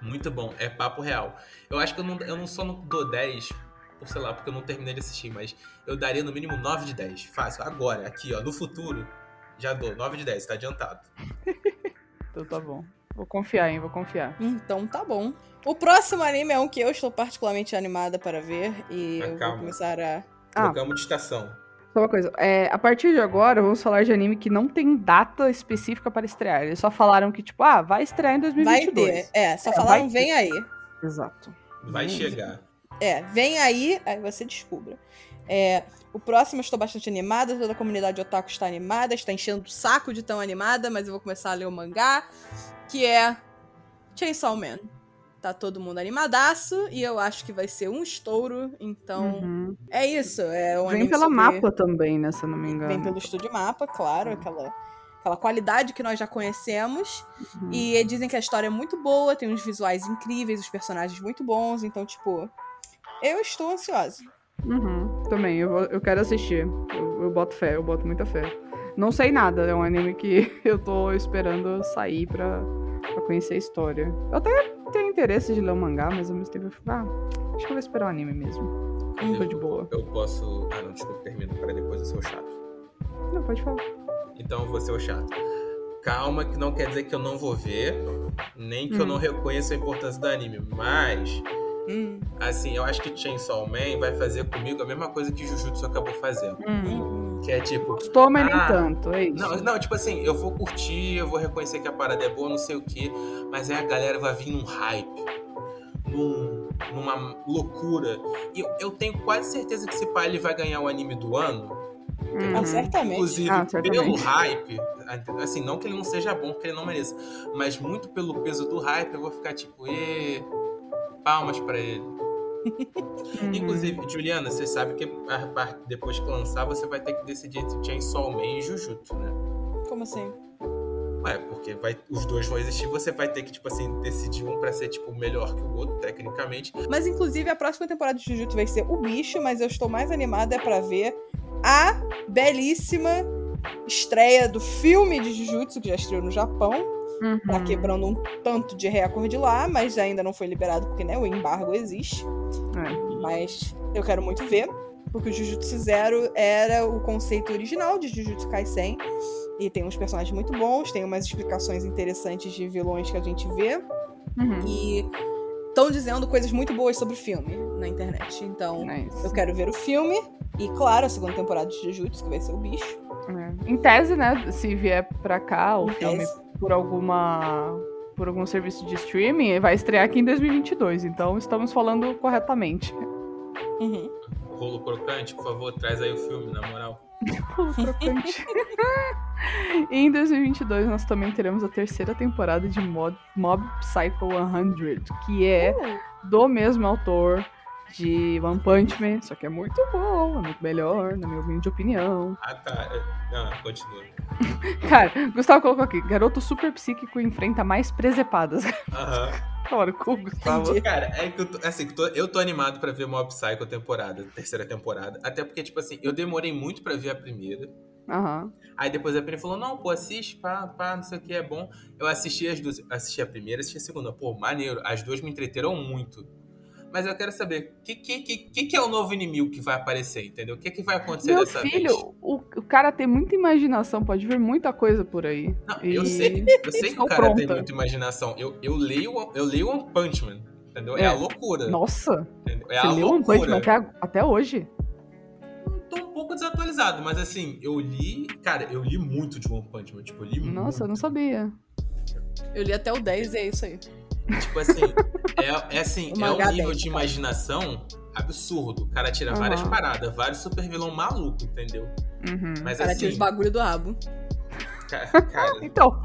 Muito bom. É papo real. Eu acho que eu não, eu não só não dou 10 por sei lá, porque eu não terminei de assistir, mas eu daria no mínimo 9 de 10. Fácil. Agora, aqui, ó, no futuro, já dou 9 de 10, tá adiantado. então tá bom. Vou confiar, hein? Vou confiar. Então tá bom. O próximo anime é um que eu estou particularmente animada para ver e ah, eu calma. vou começar a. Ah. Trocamos de estação. Só uma coisa, é, a partir de agora vamos falar de anime que não tem data específica para estrear. Eles só falaram que, tipo, ah, vai estrear em 2022. Vai ter, é, só é, falaram vem aí. Exato. Vai chegar. É, vem aí, aí você descubra. É, o próximo eu estou bastante animada, toda a comunidade otaku está animada, está enchendo o saco de tão animada, mas eu vou começar a ler o mangá, que é Chainsaw Man. Tá todo mundo animadaço e eu acho que vai ser um estouro, então uhum. é isso. É um Vem pela sobre... mapa também, né, se eu não me engano. Vem pelo estúdio mapa, claro, uhum. aquela aquela qualidade que nós já conhecemos. Uhum. E dizem que a história é muito boa, tem uns visuais incríveis, os personagens muito bons. Então, tipo, eu estou ansiosa. Uhum, também, eu, eu quero assistir. Eu, eu boto fé, eu boto muita fé. Não sei nada, é um anime que eu tô esperando sair pra, pra conhecer a história. Eu até tenho interesse de ler o mangá, mas ao mesmo tempo eu fico, ah, acho que eu vou esperar o anime mesmo. Não tô de boa. Eu posso. Ah, não, desculpa, termino para depois eu ser o chato. Não, pode falar. Então eu vou ser o chato. Calma, que não quer dizer que eu não vou ver, nem que hum. eu não reconheça a importância do anime, mas Hum. Assim, eu acho que Chainsaw Man vai fazer comigo a mesma coisa que Jujutsu acabou fazendo. Hum. Que é tipo. Gostou, mas ah, nem tanto, é isso. Não, não, tipo assim, eu vou curtir, eu vou reconhecer que a parada é boa, não sei o quê, mas aí a galera vai vir num hype, num, numa loucura. E eu, eu tenho quase certeza que esse pai ele vai ganhar o anime do ano. Uhum. Ah, certamente. Inclusive, ah, certamente. pelo hype, assim, não que ele não seja bom, porque ele não mereça, mas muito pelo peso do hype, eu vou ficar tipo, e palmas para ele. Inclusive, Juliana, você sabe que depois que lançar, você vai ter que decidir entre Chainsaw Man e Jujutsu, né? Como assim? Ué, porque vai, os dois vão existir, você vai ter que, tipo assim, decidir um pra ser, tipo, melhor que o outro, tecnicamente. Mas, inclusive, a próxima temporada de Jujutsu vai ser o bicho, mas eu estou mais animada é pra ver a belíssima estreia do filme de Jujutsu, que já estreou no Japão, Uhum. Tá quebrando um tanto de recorde lá, mas ainda não foi liberado porque né, o embargo existe. É. Mas eu quero muito ver, porque o Jujutsu Zero era o conceito original de Jujutsu Kaisen. E tem uns personagens muito bons, tem umas explicações interessantes de vilões que a gente vê. Uhum. E estão dizendo coisas muito boas sobre o filme na internet. Então, nice. eu quero ver o filme. E, claro, a segunda temporada de Jujutsu, que vai ser o bicho. É. Em tese, né? Se vier pra cá o em filme tese. Por alguma. Por algum serviço de streaming, vai estrear aqui em 2022. Então, estamos falando corretamente. Uhum. Rolo crocante, por favor, traz aí o filme, na moral. Rolo crocante. em 2022, nós também teremos a terceira temporada de Mob, Mob Psycho 100, que é uh. do mesmo autor de One Punch Man, só que é muito bom, é muito melhor, na minha humilde opinião. Ah, tá. É, não, continua. Cara, Gustavo colocou aqui: garoto super psíquico enfrenta mais presepadas. Aham. Claro, com Gustavo. Cara, é que eu tô, assim, eu tô animado pra ver Mob Psycho temporada, terceira temporada. Até porque, tipo assim, eu demorei muito pra ver a primeira. Uhum. Aí depois a Penny falou: não, pô, assiste, pá, pá, não sei o que, é bom. Eu assisti as duas, assisti a primeira, assisti a segunda. Pô, maneiro. As duas me entreteram muito. Mas eu quero saber o que, que, que, que é o novo inimigo que vai aparecer, entendeu? O que, que vai acontecer Meu dessa filho, vez? O, o cara tem muita imaginação, pode ver muita coisa por aí. Não, e... eu sei, eu sei que o cara pronta. tem muita imaginação. Eu, eu, leio, eu leio One Punch Man, entendeu? É, é a loucura. Nossa! Entendeu? É Você a leu One Punch Man até, até hoje? tô um pouco desatualizado, mas assim, eu li. Cara, eu li muito de One Punch Man. Tipo, eu li Nossa, muito. eu não sabia. Eu li até o 10 e é isso aí. Tipo assim, é, é assim, é um nível de imaginação absurdo. O cara tira uhum. várias paradas, vários super vilão maluco, entendeu? Uhum. Mas o cara assim, tira os bagulho do rabo. Cara, cara, então,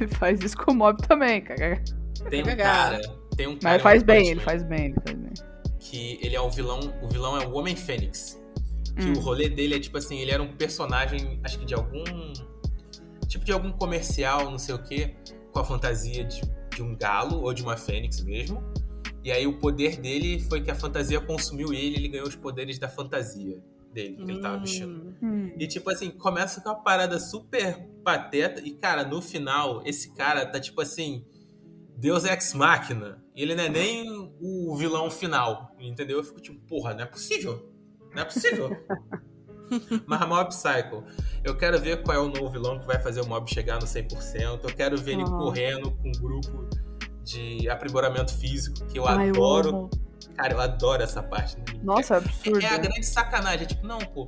ele faz isso com o Mob também, cara. Tem um cara, tem um cara. Mas faz bem, ele faz bem, ele faz bem. Que ele é o vilão, o vilão é o Homem Fênix. Que hum. o rolê dele é tipo assim, ele era um personagem, acho que de algum. Tipo de algum comercial, não sei o quê, com a fantasia de de um galo ou de uma fênix mesmo. E aí o poder dele foi que a fantasia consumiu ele, ele ganhou os poderes da fantasia dele, que hum. ele tava vestindo. Hum. E tipo assim, começa com uma parada super pateta e cara, no final esse cara tá tipo assim, Deus ex machina. E ele não é nem o vilão final, entendeu? Eu fico tipo, porra, não é possível. Não é possível. Mas Mob Psycho. Eu quero ver qual é o novo vilão que vai fazer o Mob chegar no 100%. Eu quero ver ele correndo com um grupo de aprimoramento físico, que eu Ai, adoro. Eu Cara, eu adoro essa parte. Né? Nossa, é, absurdo. É, é, a grande sacanagem. É tipo, não, pô,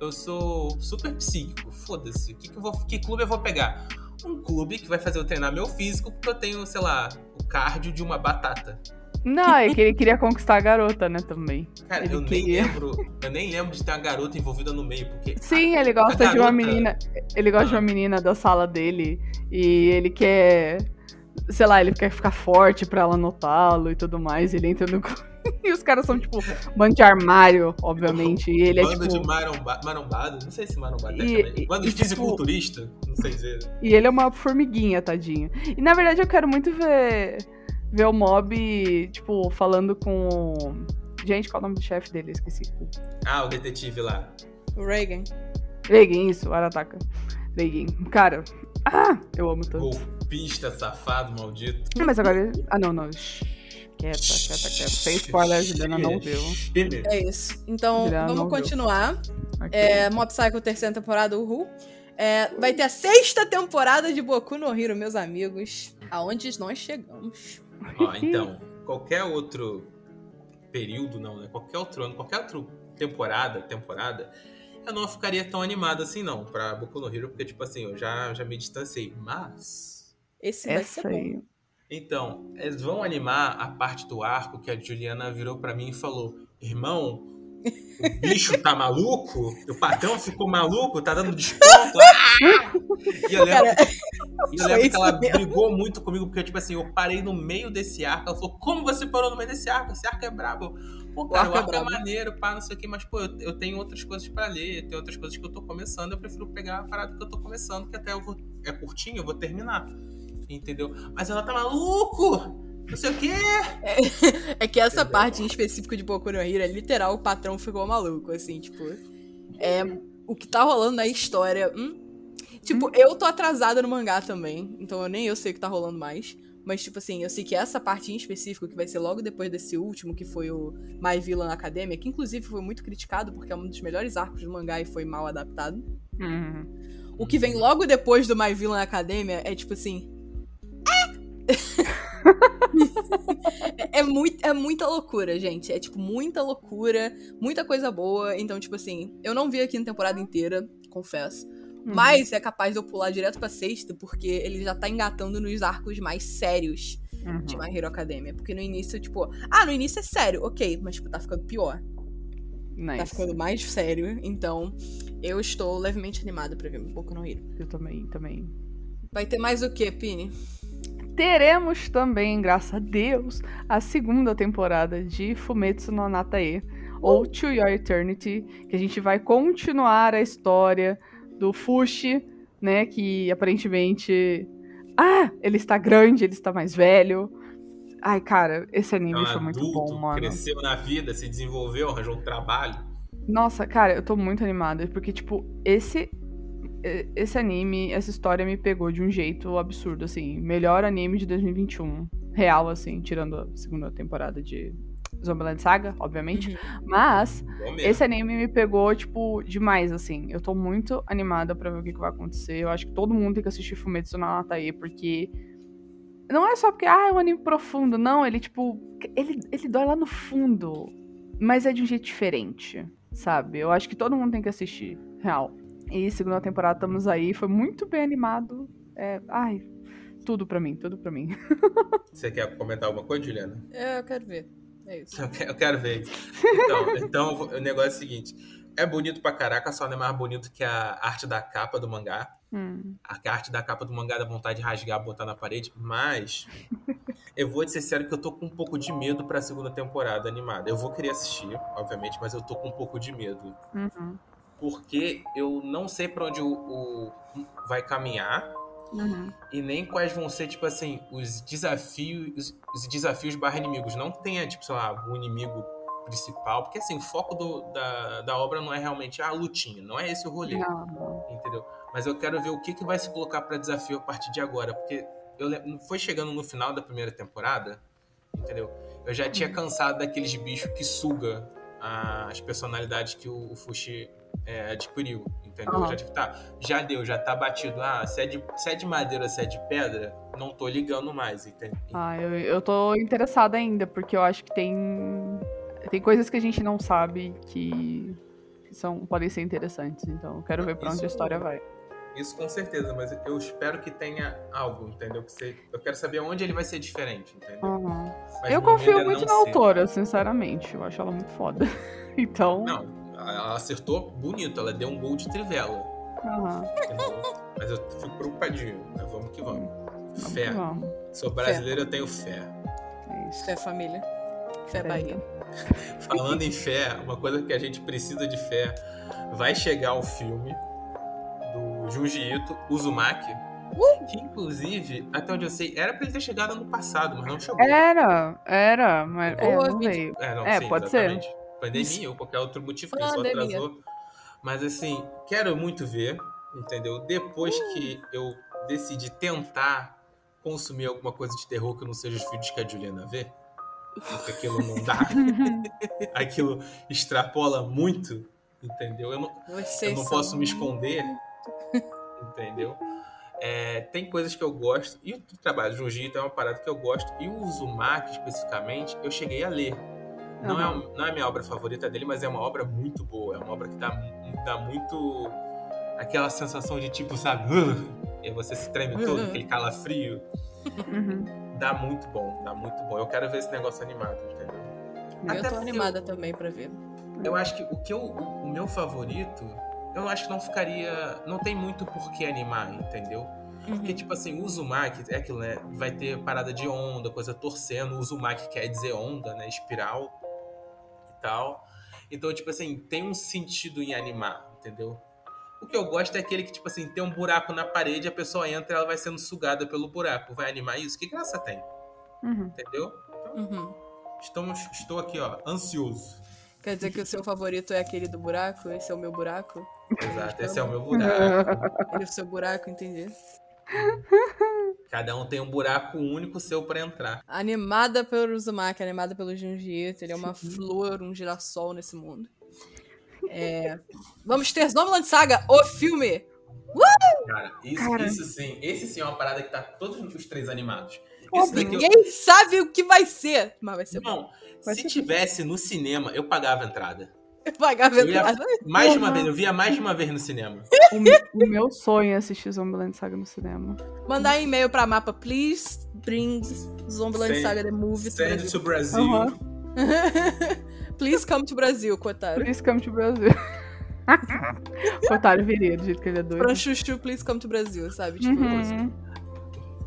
eu sou super psíquico. Foda-se. Que, que, que clube eu vou pegar? Um clube que vai fazer eu treinar meu físico porque eu tenho, sei lá, o cardio de uma batata. Não, é que ele queria conquistar a garota, né, também. Cara, ele eu queria... nem lembro. Eu nem lembro de ter uma garota envolvida no meio, porque. Sim, ele gosta garota... de uma menina. Ele gosta ah. de uma ah. menina da sala dele. E ele quer. Sei lá, ele quer ficar forte pra ela notá-lo e tudo mais. Ele entra no. e os caras são, tipo, bando de armário, obviamente. E ele é, bando tipo... de maromba... marombado, não sei se marombado e, é também. Bando de tipo, fisiculturista, tipo... não sei dizer. E ele é uma formiguinha, tadinho. E na verdade eu quero muito ver ver o mob, tipo, falando com. Gente, qual é o nome do chefe dele? Esqueci. Ah, o detetive lá. O Reagan. Reagan, isso, Arataka. Reagan. Cara, ah, eu amo tanto. Golpista, safado, maldito. Ah, mas agora. Ah, não, não. Quieta, quieta, quieta. Sem spoiler, Juliana não viu. É isso. Então, Juliana vamos continuar. Okay. É, Mob Psycho, terceira temporada, uhul. É, vai ter a sexta temporada de Boku no Hero, meus amigos. Aonde nós chegamos. Ó, então, qualquer outro período, não, né? Qualquer outro ano, qualquer outra temporada, temporada, eu não ficaria tão animado assim, não, pra Boku no Hero, porque, tipo assim, eu já, já me distanciei. Mas. Esse vai ser bom. Então, eles vão animar a parte do arco que a Juliana virou para mim e falou: Irmão, o bicho tá maluco? O patrão ficou maluco? Tá dando desconto? Ah! E eu lembro, e eu lembro que ela brigou muito comigo, porque, tipo assim, eu parei no meio desse arco. Ela falou, como você parou no meio desse arco? Esse arco é brabo. Pô, cara, o arco, o arco é, é, maneiro, pá, não sei o que, mas, pô, eu, eu, tenho outras coisas pra ler, tenho outras coisas que eu tô começando, eu prefiro pegar a parada que eu tô começando, que até eu vou, é curtinho, eu vou terminar. Entendeu? Mas ela tá maluco! Não sei o quê. É, é que essa Entendeu? parte em específico de Boku no Hero é literal, o patrão ficou maluco, assim, tipo. É, o que tá rolando na história. Hum? Tipo, hum. eu tô atrasada no mangá também, então eu nem eu sei o que tá rolando mais. Mas, tipo assim, eu sei que essa parte em específico, que vai ser logo depois desse último, que foi o My Villain Academia, que inclusive foi muito criticado porque é um dos melhores arcos do mangá e foi mal adaptado. Uhum. O que vem logo depois do My Villain Academia é tipo assim. É, muito, é muita loucura, gente. É, tipo, muita loucura, muita coisa boa. Então, tipo assim, eu não vi aqui na temporada inteira, confesso. Uhum. Mas é capaz de eu pular direto pra sexta, porque ele já tá engatando nos arcos mais sérios uhum. de My Hero Academia. Porque no início, tipo, ah, no início é sério, ok, mas tipo, tá ficando pior. Nice. Tá ficando mais sério. Então, eu estou levemente animada pra ver um pouco no Hero. Eu também, também. Vai ter mais o que, Pini? Teremos também, graças a Deus, a segunda temporada de Fumetsu no Natae, ou To Your Eternity, que a gente vai continuar a história do Fushi, né? Que aparentemente. Ah! Ele está grande, ele está mais velho. Ai, cara, esse anime é um foi muito adulto, bom, mano. Cresceu na vida, se desenvolveu, arranjou um trabalho. Nossa, cara, eu tô muito animada, porque, tipo, esse. Esse anime, essa história me pegou de um jeito absurdo, assim. Melhor anime de 2021. Real, assim, tirando a segunda temporada de Zombieland Saga, obviamente. Uhum. Mas esse anime me pegou, tipo, demais, assim. Eu tô muito animada pra ver o que, que vai acontecer. Eu acho que todo mundo tem que assistir Fumetsu no Natae, porque... Não é só porque, ah, é um anime profundo. Não, ele, tipo... Ele, ele dói lá no fundo. Mas é de um jeito diferente, sabe? Eu acho que todo mundo tem que assistir, real. E segunda temporada estamos aí. Foi muito bem animado. É, ai, tudo pra mim, tudo pra mim. Você quer comentar alguma coisa, Juliana? É, eu quero ver. É isso. Eu quero ver isso. Então, então, o negócio é o seguinte: é bonito pra caraca, só não é mais bonito que a arte da capa do mangá. Hum. A arte da capa do mangá dá vontade de rasgar, botar na parede, mas eu vou te ser sério que eu tô com um pouco de medo pra segunda temporada animada. Eu vou querer assistir, obviamente, mas eu tô com um pouco de medo. Uhum. Porque eu não sei para onde o, o, vai caminhar Uhum. E nem quais vão ser, tipo assim, os desafios, os desafios barra inimigos. Não tenha, tipo, sei lá, o inimigo principal. Porque, assim, o foco do, da, da obra não é realmente a lutinha. Não é esse o rolê. Não, não. Entendeu? Mas eu quero ver o que, que vai se colocar para desafio a partir de agora. Porque eu foi chegando no final da primeira temporada, entendeu? Eu já tinha uhum. cansado daqueles bichos que suga as personalidades que o, o Fushi é, adquiriu entendeu? Uhum. Já, tipo, tá, já deu, já tá batido. Ah, se é, de, se é de madeira, se é de pedra, não tô ligando mais, entendeu? Ah, eu, eu tô interessada ainda, porque eu acho que tem. Tem coisas que a gente não sabe que são, podem ser interessantes. Então, eu quero ver pra onde a história vai. Isso com certeza, mas eu espero que tenha algo, entendeu? Que você, eu quero saber onde ele vai ser diferente, entendeu? Uhum. Eu confio muito na autora, sinceramente. Eu acho ela muito foda. então. Não, ela acertou bonito, ela deu um gol de trivela. Uhum. Mas eu fico preocupadinho. Né? Vamos que vamos. vamos fé. Que vamos. Sou brasileiro, fé. eu tenho fé. É isso. Fé família. Fé, fé Bahia. Falando em fé, uma coisa que a gente precisa de fé. Vai chegar o filme do Junji Ito, Uzumaki. Uh! Que inclusive, até onde eu sei, era pra ele ter chegado ano passado, mas não chegou. Era, era, mas é, não veio. É, não, é sim, pode exatamente. ser pandemia ou qualquer outro motivo que só atrasou. Mas assim, quero muito ver, entendeu? Depois uh. que eu decidi tentar consumir alguma coisa de terror que não seja os vídeos que a Juliana vê, porque aquilo não dá. aquilo extrapola muito, entendeu? Eu não, eu não posso me esconder, entendeu? É, tem coisas que eu gosto, e o trabalho de Jiu-Jitsu é uma parada que eu gosto, e o Uzumaki especificamente, eu cheguei a ler. Não, uhum. é, não é a minha obra favorita dele, mas é uma obra muito boa. É uma obra que dá, dá muito aquela sensação de tipo, sabe? Uh, e você se treme todo, aquele calafrio. Uhum. Dá muito bom, dá muito bom. Eu quero ver esse negócio animado, entendeu? Eu Até tô animada eu, também para ver. Eu acho que o que eu, o, o, meu favorito, eu acho que não ficaria. Não tem muito por que animar, entendeu? Porque, uhum. tipo assim, o Uzumaki é aquilo, né? Vai ter parada de onda, coisa torcendo. O Uzumaki quer dizer onda, né? Espiral tal. Então, tipo assim, tem um sentido em animar, entendeu? O que eu gosto é aquele que, tipo assim, tem um buraco na parede, a pessoa entra e ela vai sendo sugada pelo buraco. Vai animar isso? Que graça tem? Uhum. Entendeu? Então, uhum. estamos, estou aqui, ó, ansioso. Quer dizer que o seu favorito é aquele do buraco? Esse é o meu buraco? Exato, esse é o meu buraco. Ele é o seu buraco, entendi. Cada um tem um buraco único seu para entrar. Animada pelo Uzumaki, animada pelo Junji Ito. Ele é uma flor, um girassol nesse mundo. É... Vamos ter Zombieland Saga, o filme! Uh! Cara, isso, Cara. isso sim. Esse sim é uma parada que tá todos os três animados. Ninguém eu... sabe o que vai ser, mas vai ser Não, se ser tivesse no cinema, eu pagava a entrada. A entrada? Mais de uma vez, eu via mais de uma vez no cinema. O, o meu sonho é assistir Zombieland Saga no cinema. Mandar e-mail pra mapa, please bring Zombieland send, Saga The Movie send to Brasil. Uhum. please come to Brasil, Kotaro. Please come to Brasil. Kotaro viria do jeito que ele é doido. Franchuchu, please come to Brasil, sabe? Tipo, uhum.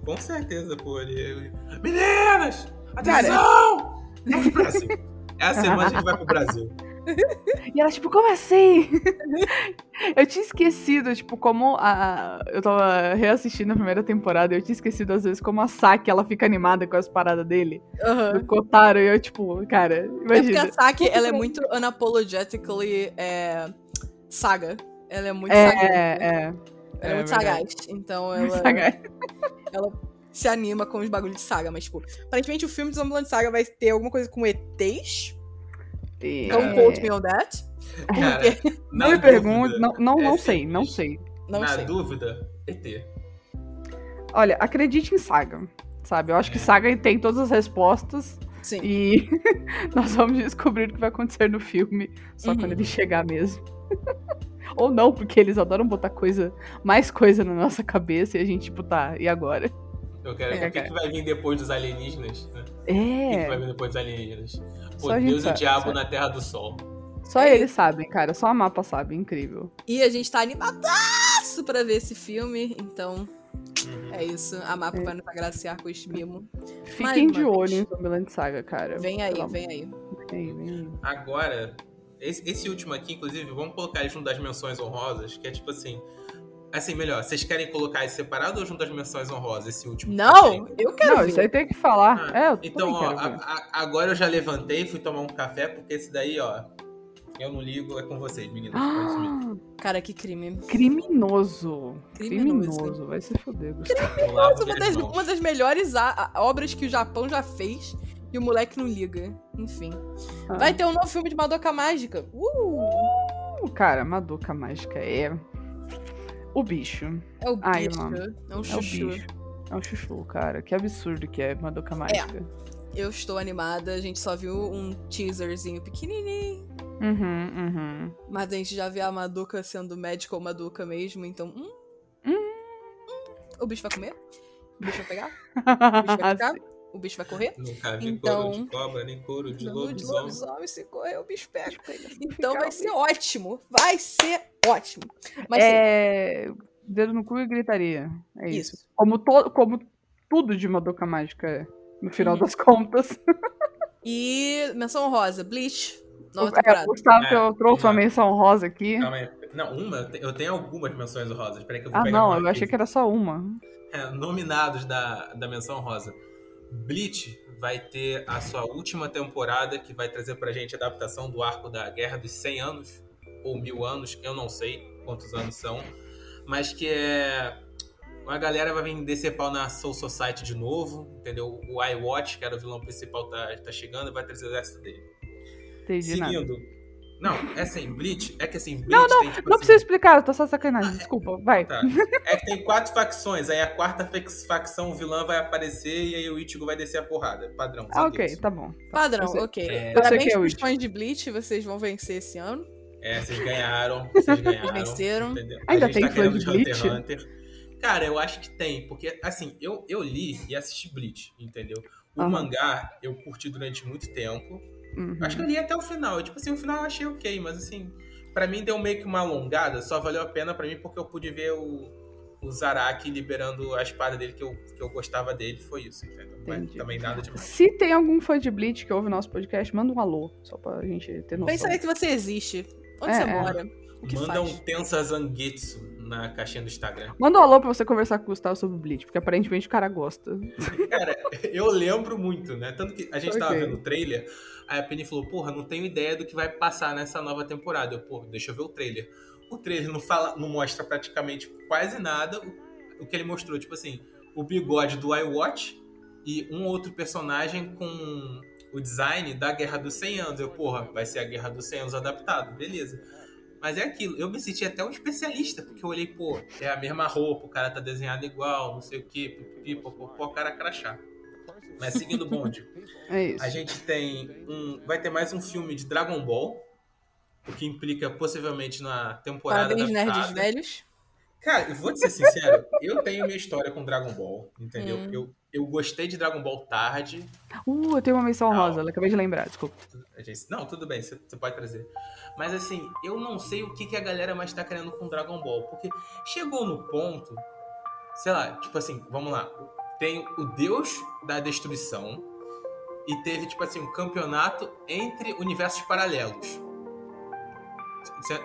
Com certeza, pô. Ele... Meninas! Atenção! Vamos pro Brasil. É a semana a gente vai pro Brasil. E ela, tipo, como assim? eu tinha esquecido, tipo, como a. Eu tava reassistindo a primeira temporada, eu tinha esquecido, às vezes, como a Saki ela fica animada com as paradas dele. Uhum. Do Kotaro, e eu, tipo, cara, imagina. É porque a Saki, ela é muito unapologetically é, saga. Ela é muito é, saga. É, é. Ela é, é muito sagaz. Então ela. Sagaz. Ela se anima com os bagulhos de saga, mas, tipo, aparentemente o filme de Zombieland Saga vai ter alguma coisa com ETs. É. Don't quote me on that. Cara, não me pergunte, não, não, não é sei, não sei. Não na sei. dúvida, ET. Olha, acredite em saga, sabe? Eu acho que é. saga tem todas as respostas. Sim. E nós vamos descobrir o que vai acontecer no filme só uhum. quando ele chegar mesmo. Ou não, porque eles adoram botar coisa, mais coisa na nossa cabeça e a gente, tipo, tá, e agora? Eu quero é, o que, que, vai vir depois dos alienígenas, né? É. O que, vai vir depois dos alienígenas? Pô, só Deus e o diabo só... na Terra do Sol. Só é. eles sabem, cara. Só a mapa sabe. Incrível. E a gente tá animadaço pra ver esse filme, então. Uhum. É isso. A mapa é. vai nos agraciar com este mimo. Fiquem de olho em Zombieland Saga, cara. Vem aí, vem aí. Vem aí, vem aí. Agora, esse, esse, último aqui, inclusive, vamos colocar ele junto das menções honrosas, que é tipo assim. Assim, melhor, vocês querem colocar esse separado ou junto das menções honrosas, esse último? Não, eu quero. Não, ver. isso aí tem que falar. Ah, é, então, ó, a, a, agora eu já levantei, fui tomar um café, porque esse daí, ó. Eu não ligo, é com vocês, meninas. Ah, cara, que crime. Criminoso. Criminoso. Criminoso. Vai se foder, Gustavo. Criminoso, uma das, uma das melhores obras que o Japão já fez e o moleque não liga. Enfim. Ah. Vai ter um novo filme de Madoka Mágica. Uh! uh cara, Madoka Mágica é. O bicho. É o bicho. Ai, mano. É um chuchu. É o bicho. É um chuchu, cara. Que absurdo que é Madoka Mágica. É. Eu estou animada. A gente só viu um teaserzinho pequenininho. Uhum, uhum. Mas a gente já viu a Madoka sendo médica ou Madoka mesmo, então. Hum, hum, hum. O bicho vai comer? O bicho vai pegar? O bicho vai pegar? o bicho vai correr. Nunca vi então, couro de cobra, nem couro de lobisomem. De lobisomem, se correr, o bicho pega. Então vai ser ótimo. Vai ser ótimo. Mas, é... Sim. Dedo no cu e gritaria. É isso. isso. Como, to... Como tudo de Madoka Mágica é, no final das contas. E menção rosa, Bleach. Nova é, temporada. Gustavo, é, eu trouxe uma menção rosa aqui. Calma aí. Não, uma? Eu tenho algumas menções rosas. Peraí que eu vou ah, pegar não, eu achei que era só uma. É, nominados da, da menção rosa. Bleach vai ter a sua última temporada, que vai trazer pra gente a adaptação do arco da Guerra dos 100 Anos, ou mil anos, eu não sei quantos anos são, mas que é. A galera vai vir descer pau na Soul Society de novo, entendeu? O iWatch, que era o vilão principal, tá, tá chegando e vai trazer o exército dele. Entendi Seguindo, nada. Não, é assim, Bleach, é que assim, Bleach Não, não, tem, tipo, não assim, precisa explicar, eu tô só sacanagem, desculpa, vai. Tá. É que tem quatro facções, aí a quarta facção, o vilão vai aparecer e aí o Ichigo vai descer a porrada, padrão. Ah, ok, tá bom. Padrão, ok. É... Parabéns pros fãs de Bleach, vocês vão vencer esse ano. É, vocês ganharam, vocês ganharam. Venceram. Entendeu? Ainda tem tá fã de Bleach? Hunter, Hunter. Cara, eu acho que tem, porque assim, eu, eu li e assisti Bleach, entendeu? O uhum. mangá eu curti durante muito tempo, Uhum. Acho que eu li até o final. Tipo assim, o final eu achei ok, mas assim, para mim deu meio que uma alongada, só valeu a pena para mim porque eu pude ver o, o Zaraki liberando a espada dele que eu, que eu gostava dele. Foi isso, entendeu? Mas também nada demais. Se tem algum fã de Bleach que ouve nosso podcast, manda um alô, só pra gente ter noção. Vem saber que você existe. Onde é, você é. mora? O que Manda faz? um Tensa Zangetsu na caixinha do Instagram. Manda um alô pra você conversar com o Gustavo sobre Bleach, porque aparentemente o cara gosta. Cara, eu lembro muito, né? Tanto que a gente okay. tava vendo o trailer, Aí a Penny falou, porra, não tenho ideia do que vai passar nessa nova temporada. Eu, pô, deixa eu ver o trailer. o trailer não, fala, não mostra praticamente quase nada. O, o que ele mostrou, tipo assim, o bigode do iWatch e um outro personagem com o design da Guerra dos 100 Anos. Eu, porra, vai ser a Guerra dos 100 Anos adaptado, beleza. Mas é aquilo, eu me senti até um especialista, porque eu olhei, pô, é a mesma roupa, o cara tá desenhado igual, não sei o que, pipipi, o cara crachá. Mas seguindo o bonde, é a gente tem um. Vai ter mais um filme de Dragon Ball, o que implica possivelmente na temporada Parabéns, nerds velhos. Cara, eu vou te ser sincero, eu tenho minha história com Dragon Ball, entendeu? Hum. Eu, eu gostei de Dragon Ball tarde. Uh, eu tenho uma menção rosa, acabei de lembrar, desculpa. Não, tudo bem, você, pode trazer. Mas assim, eu não sei o que, que a galera mais tá querendo com Dragon Ball, porque chegou no ponto, sei lá, tipo assim, vamos lá, tem o Deus da Destruição e teve, tipo assim, um campeonato entre universos paralelos.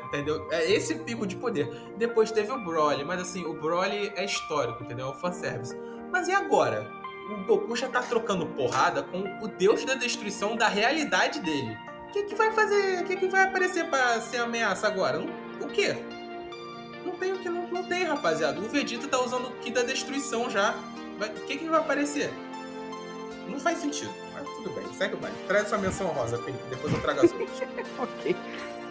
Entendeu? É esse pico de poder. Depois teve o Broly, mas assim, o Broly é histórico, entendeu? É o fanservice. Mas e agora? O Goku já tá trocando porrada com o deus da destruição da realidade dele. O que, que vai fazer? O que, que vai aparecer pra ser ameaça agora? O quê? Não tem o que não, não tem, rapaziada. O Vegeta tá usando o Ki da destruição já. O que, que vai aparecer? Não faz sentido. Mas tudo bem, segue o baile. Traz sua menção rosa, Pink, depois eu trago as outras. ok.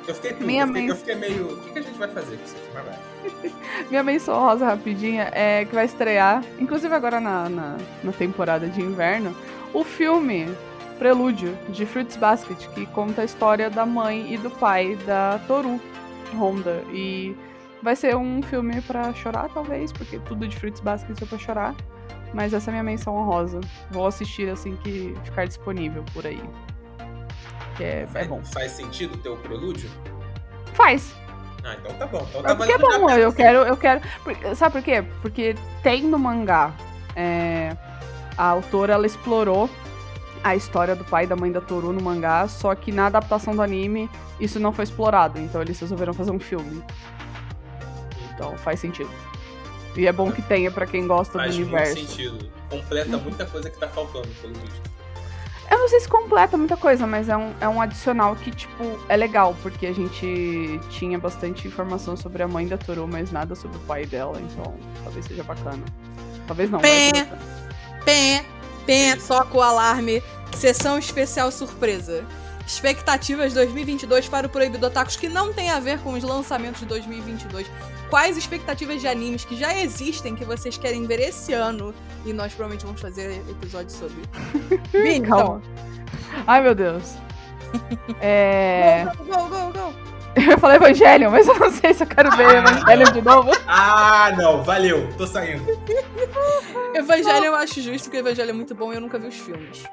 Eu fiquei puto, Minha eu, fiquei, eu fiquei meio. O que, que, a gente vai fazer com isso aqui? Minha menção rosa rapidinha é que vai estrear, inclusive agora na, na, na temporada de inverno, o filme Prelúdio de Fruits Basket, que conta a história da mãe e do pai da Toru Honda. E vai ser um filme para chorar, talvez, porque tudo de Fruits Basket é pra chorar. Mas essa é a minha menção honrosa. Vou assistir assim que ficar disponível por aí. Que é, faz, é bom. Faz sentido ter o prelúdio? Faz. Ah, então tá bom. Então tá porque é bom, eu quero, eu quero. Sabe por quê? Porque tem no mangá. É, a autora ela explorou a história do pai e da mãe da Toru no mangá, só que na adaptação do anime isso não foi explorado, então eles resolveram fazer um filme. Então faz sentido. E é bom que tenha para quem gosta faz do universo. Faz sentido. Completa muita coisa que tá faltando, pelo visto. Eu não sei se completa muita coisa, mas é um, é um adicional que, tipo, é legal, porque a gente tinha bastante informação sobre a mãe da Toru, mas nada sobre o pai dela, então talvez seja bacana. Talvez não. Pé, pé, pé, toca o alarme. Sessão especial surpresa. Expectativas 2022 para o Proibido Otakus que não tem a ver com os lançamentos de 2022 quais expectativas de animes que já existem que vocês querem ver esse ano. E nós provavelmente vamos fazer episódio sobre. Bem, Calma. Então. Ai, meu Deus. É. Go, go, go, go, Eu falei Evangelion, mas eu não sei se eu quero ver ah, Evangelion de novo. Ah, não, valeu, tô saindo. Evangelion eu acho justo, porque Evangelion é muito bom e eu nunca vi os filmes.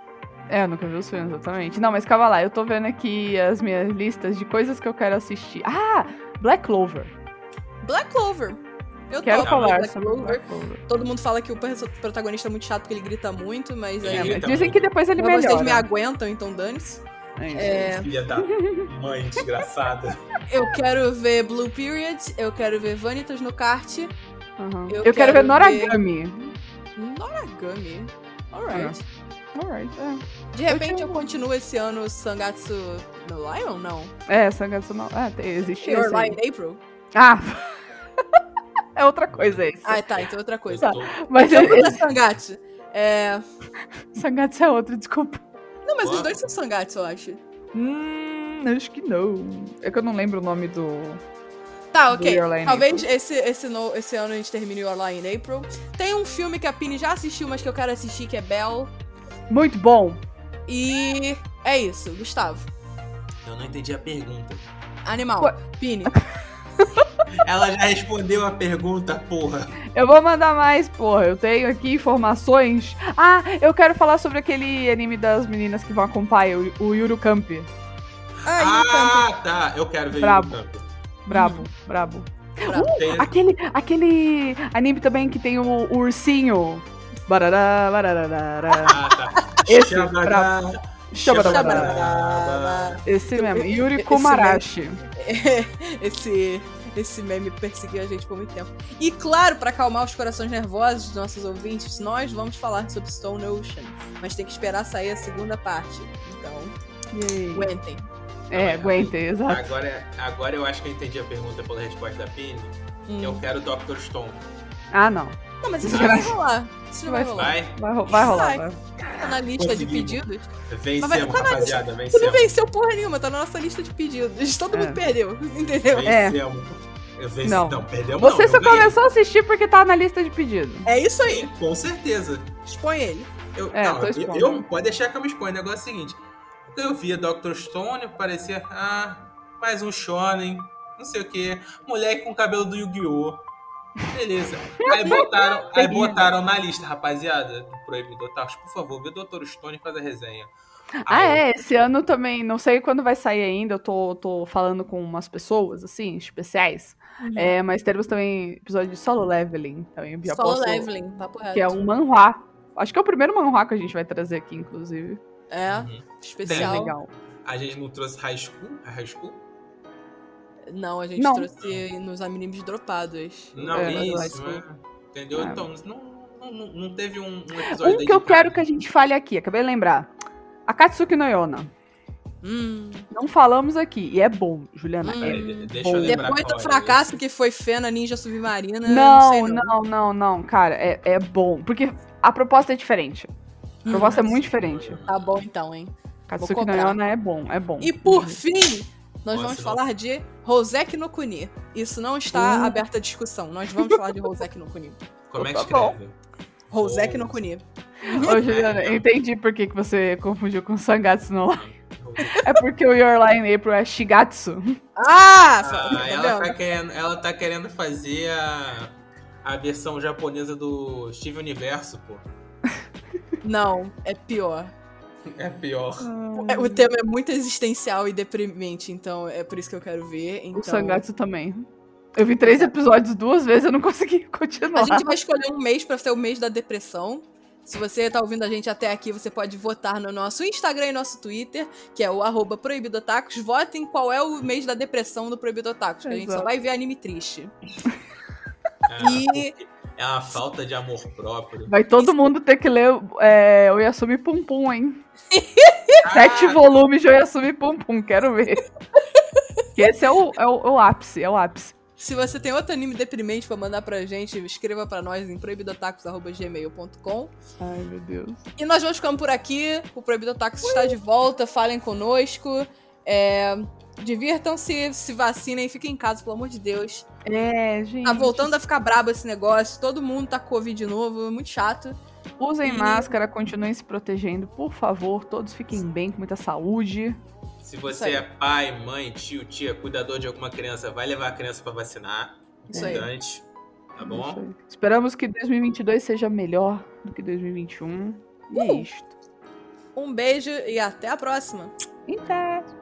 É, eu nunca vi os filmes, exatamente. Não, mas calma lá, eu tô vendo aqui as minhas listas de coisas que eu quero assistir. Ah, Black Clover. Black Clover. Eu Quero falar Black Clover. Black Clover. Todo mundo fala que o protagonista é muito chato porque ele grita muito, mas é. Grita dizem muito. que depois ele mas melhora. Vocês me aguentam, então dane-se. É, é... Filha da mãe desgraçada. Eu quero ver Blue Period, eu quero ver Vanitas no kart. Uhum. Eu, eu, quero, quero ver Noragami. Ver... Noragami? Alright. É. Alright, é. De repente eu, eu continuo esse ano Sangatsu no Lion, não? É, Sangatsu no... É, existe Your esse. Lion April? Ah! é outra coisa esse. Ah, tá, então é outra coisa. Tá. Mas eu esse... Sangatsu. É... Sangatsu é outro, desculpa. Não, mas os dois são Sangatsu, eu acho. Hum, acho que não. É que eu não lembro o nome do. Tá, ok. Talvez esse, esse, no, esse ano a gente termine Your Lie in April. Tem um filme que a Pini já assistiu, mas que eu quero assistir, que é Belle. Muito bom. E é isso, Gustavo. Eu não entendi a pergunta. Animal. Pô... Pini. Ela já respondeu a pergunta, porra. Eu vou mandar mais, porra. Eu tenho aqui informações. Ah, eu quero falar sobre aquele anime das meninas que vão acompanhar, o, o Yuru Camp. Ah, ah tá. Eu quero ver brabo. Yuru Camp. Brabo, hum. brabo. Uh, aquele, aquele anime também que tem o, o ursinho. Barará, barará, ah, tá. Esse, brabo. Esse mesmo, Yuri Komarashi. Esse, esse meme perseguiu a gente por muito tempo. E claro, para acalmar os corações nervosos dos nossos ouvintes, nós vamos falar sobre Stone Ocean. Mas tem que esperar sair a segunda parte. Então, aguentem. É, aguenta, exato. Agora, agora eu acho que eu entendi a pergunta pela resposta da Pini. Hum. Eu quero Dr. Stone. Ah, não. Não, mas isso não vai rolar. Isso não vai, rolar. Vai? Vai, vai rolar. Vai. Tá na lista de pedidos. Vencemos, vai, tá rapaziada, vencemos. Tu não venceu porra nenhuma, tá na nossa lista de pedidos. Todo é. mundo perdeu, entendeu? Vencemos. É. Eu venci, não. não, perdemos Você não, só começou a assistir porque tá na lista de pedidos. É isso aí. Com certeza. Expõe ele. Eu, é, não, eu, eu, pode deixar que eu me exponha. O negócio é o seguinte. Eu via Dr. Stone, parecia, ah, mais um shonen, não sei o que, moleque com cabelo do Yu-Gi-Oh! Beleza. Aí botaram, aí botaram na lista, rapaziada, do Proibido Otakus, por favor, vê o Dr. Stone e faz a resenha. Ah, é, esse ano também, não sei quando vai sair ainda, eu tô, tô falando com umas pessoas, assim, especiais. Uhum. É, mas teremos também episódio de Solo Leveling, também. Solo posso, Leveling, papo reto. Que é um manhua. Acho que é o primeiro manhua que a gente vai trazer aqui, inclusive. É, uhum. especial. Bem legal. A gente não trouxe High School? High School? Não, a gente não. trouxe nos animes dropados. Não, é, isso, né? Entendeu? É. Então, não, não, não teve um, um episódio. Um que eu quero que a gente fale aqui, acabei de lembrar. Akatsuki no Yona. Hum. Não falamos aqui. E é bom, Juliana. Hum. É, deixa bom. eu Depois do fracasso que foi Fena Ninja Submarina. Não, não, não, não, não, cara. É, é bom. Porque a proposta é diferente. A proposta hum. é muito diferente. Tá bom então, hein? Katsuki no Yona é bom, é bom. E por fim, nós Nossa, vamos falar de Rosek no Kuni. Isso não está uh. aberto à discussão. Nós vamos falar de Rosek no Kuni. Como é que escreve? Rosek no Kuni. Ô, Juliana, eu entendi por que, que você confundiu com Sangatsu no É porque o Your Line April é Shigatsu. Ah! ah ela, tá querendo, ela tá querendo fazer a, a versão japonesa do Steve Universo, pô. Não, é pior. É pior. É, o tema é muito existencial e deprimente, então é por isso que eu quero ver. Então... O Sangatsu também. Eu vi três episódios duas vezes, eu não consegui continuar. A gente vai escolher um mês para ser o mês da depressão. Se você tá ouvindo a gente até aqui, você pode votar no nosso Instagram e nosso Twitter, que é o arroba Proibidotacos. Votem qual é o mês da depressão do Proibidotacos, que a gente só vai ver anime triste. É, e... É uma falta de amor próprio. Vai todo Isso. mundo ter que ler é, o Yasumi Pum Pum, hein? Sete ah. volumes de Oyasumi Pum Pum, quero ver. que esse é o, é, o, é o ápice, é o ápice. Se você tem outro anime deprimente pra mandar pra gente, escreva pra nós em proibidotacos.gmail.com. Ai, meu Deus. E nós vamos ficando por aqui. O Proibido Tacos está de volta. Falem conosco. É... Divirtam-se, se vacinem, fiquem em casa, pelo amor de Deus. É, gente. Tá voltando a ficar brabo esse negócio. Todo mundo tá com Covid de novo, é muito chato. Usem e... máscara, continuem se protegendo, por favor. Todos fiquem bem, com muita saúde. Se você é pai, mãe, tio, tia, cuidador de alguma criança, vai levar a criança para vacinar. Isso Importante. Aí. Tá bom? Esperamos que 2022 seja melhor do que 2021. E é isto. Um beijo e até a próxima. Até.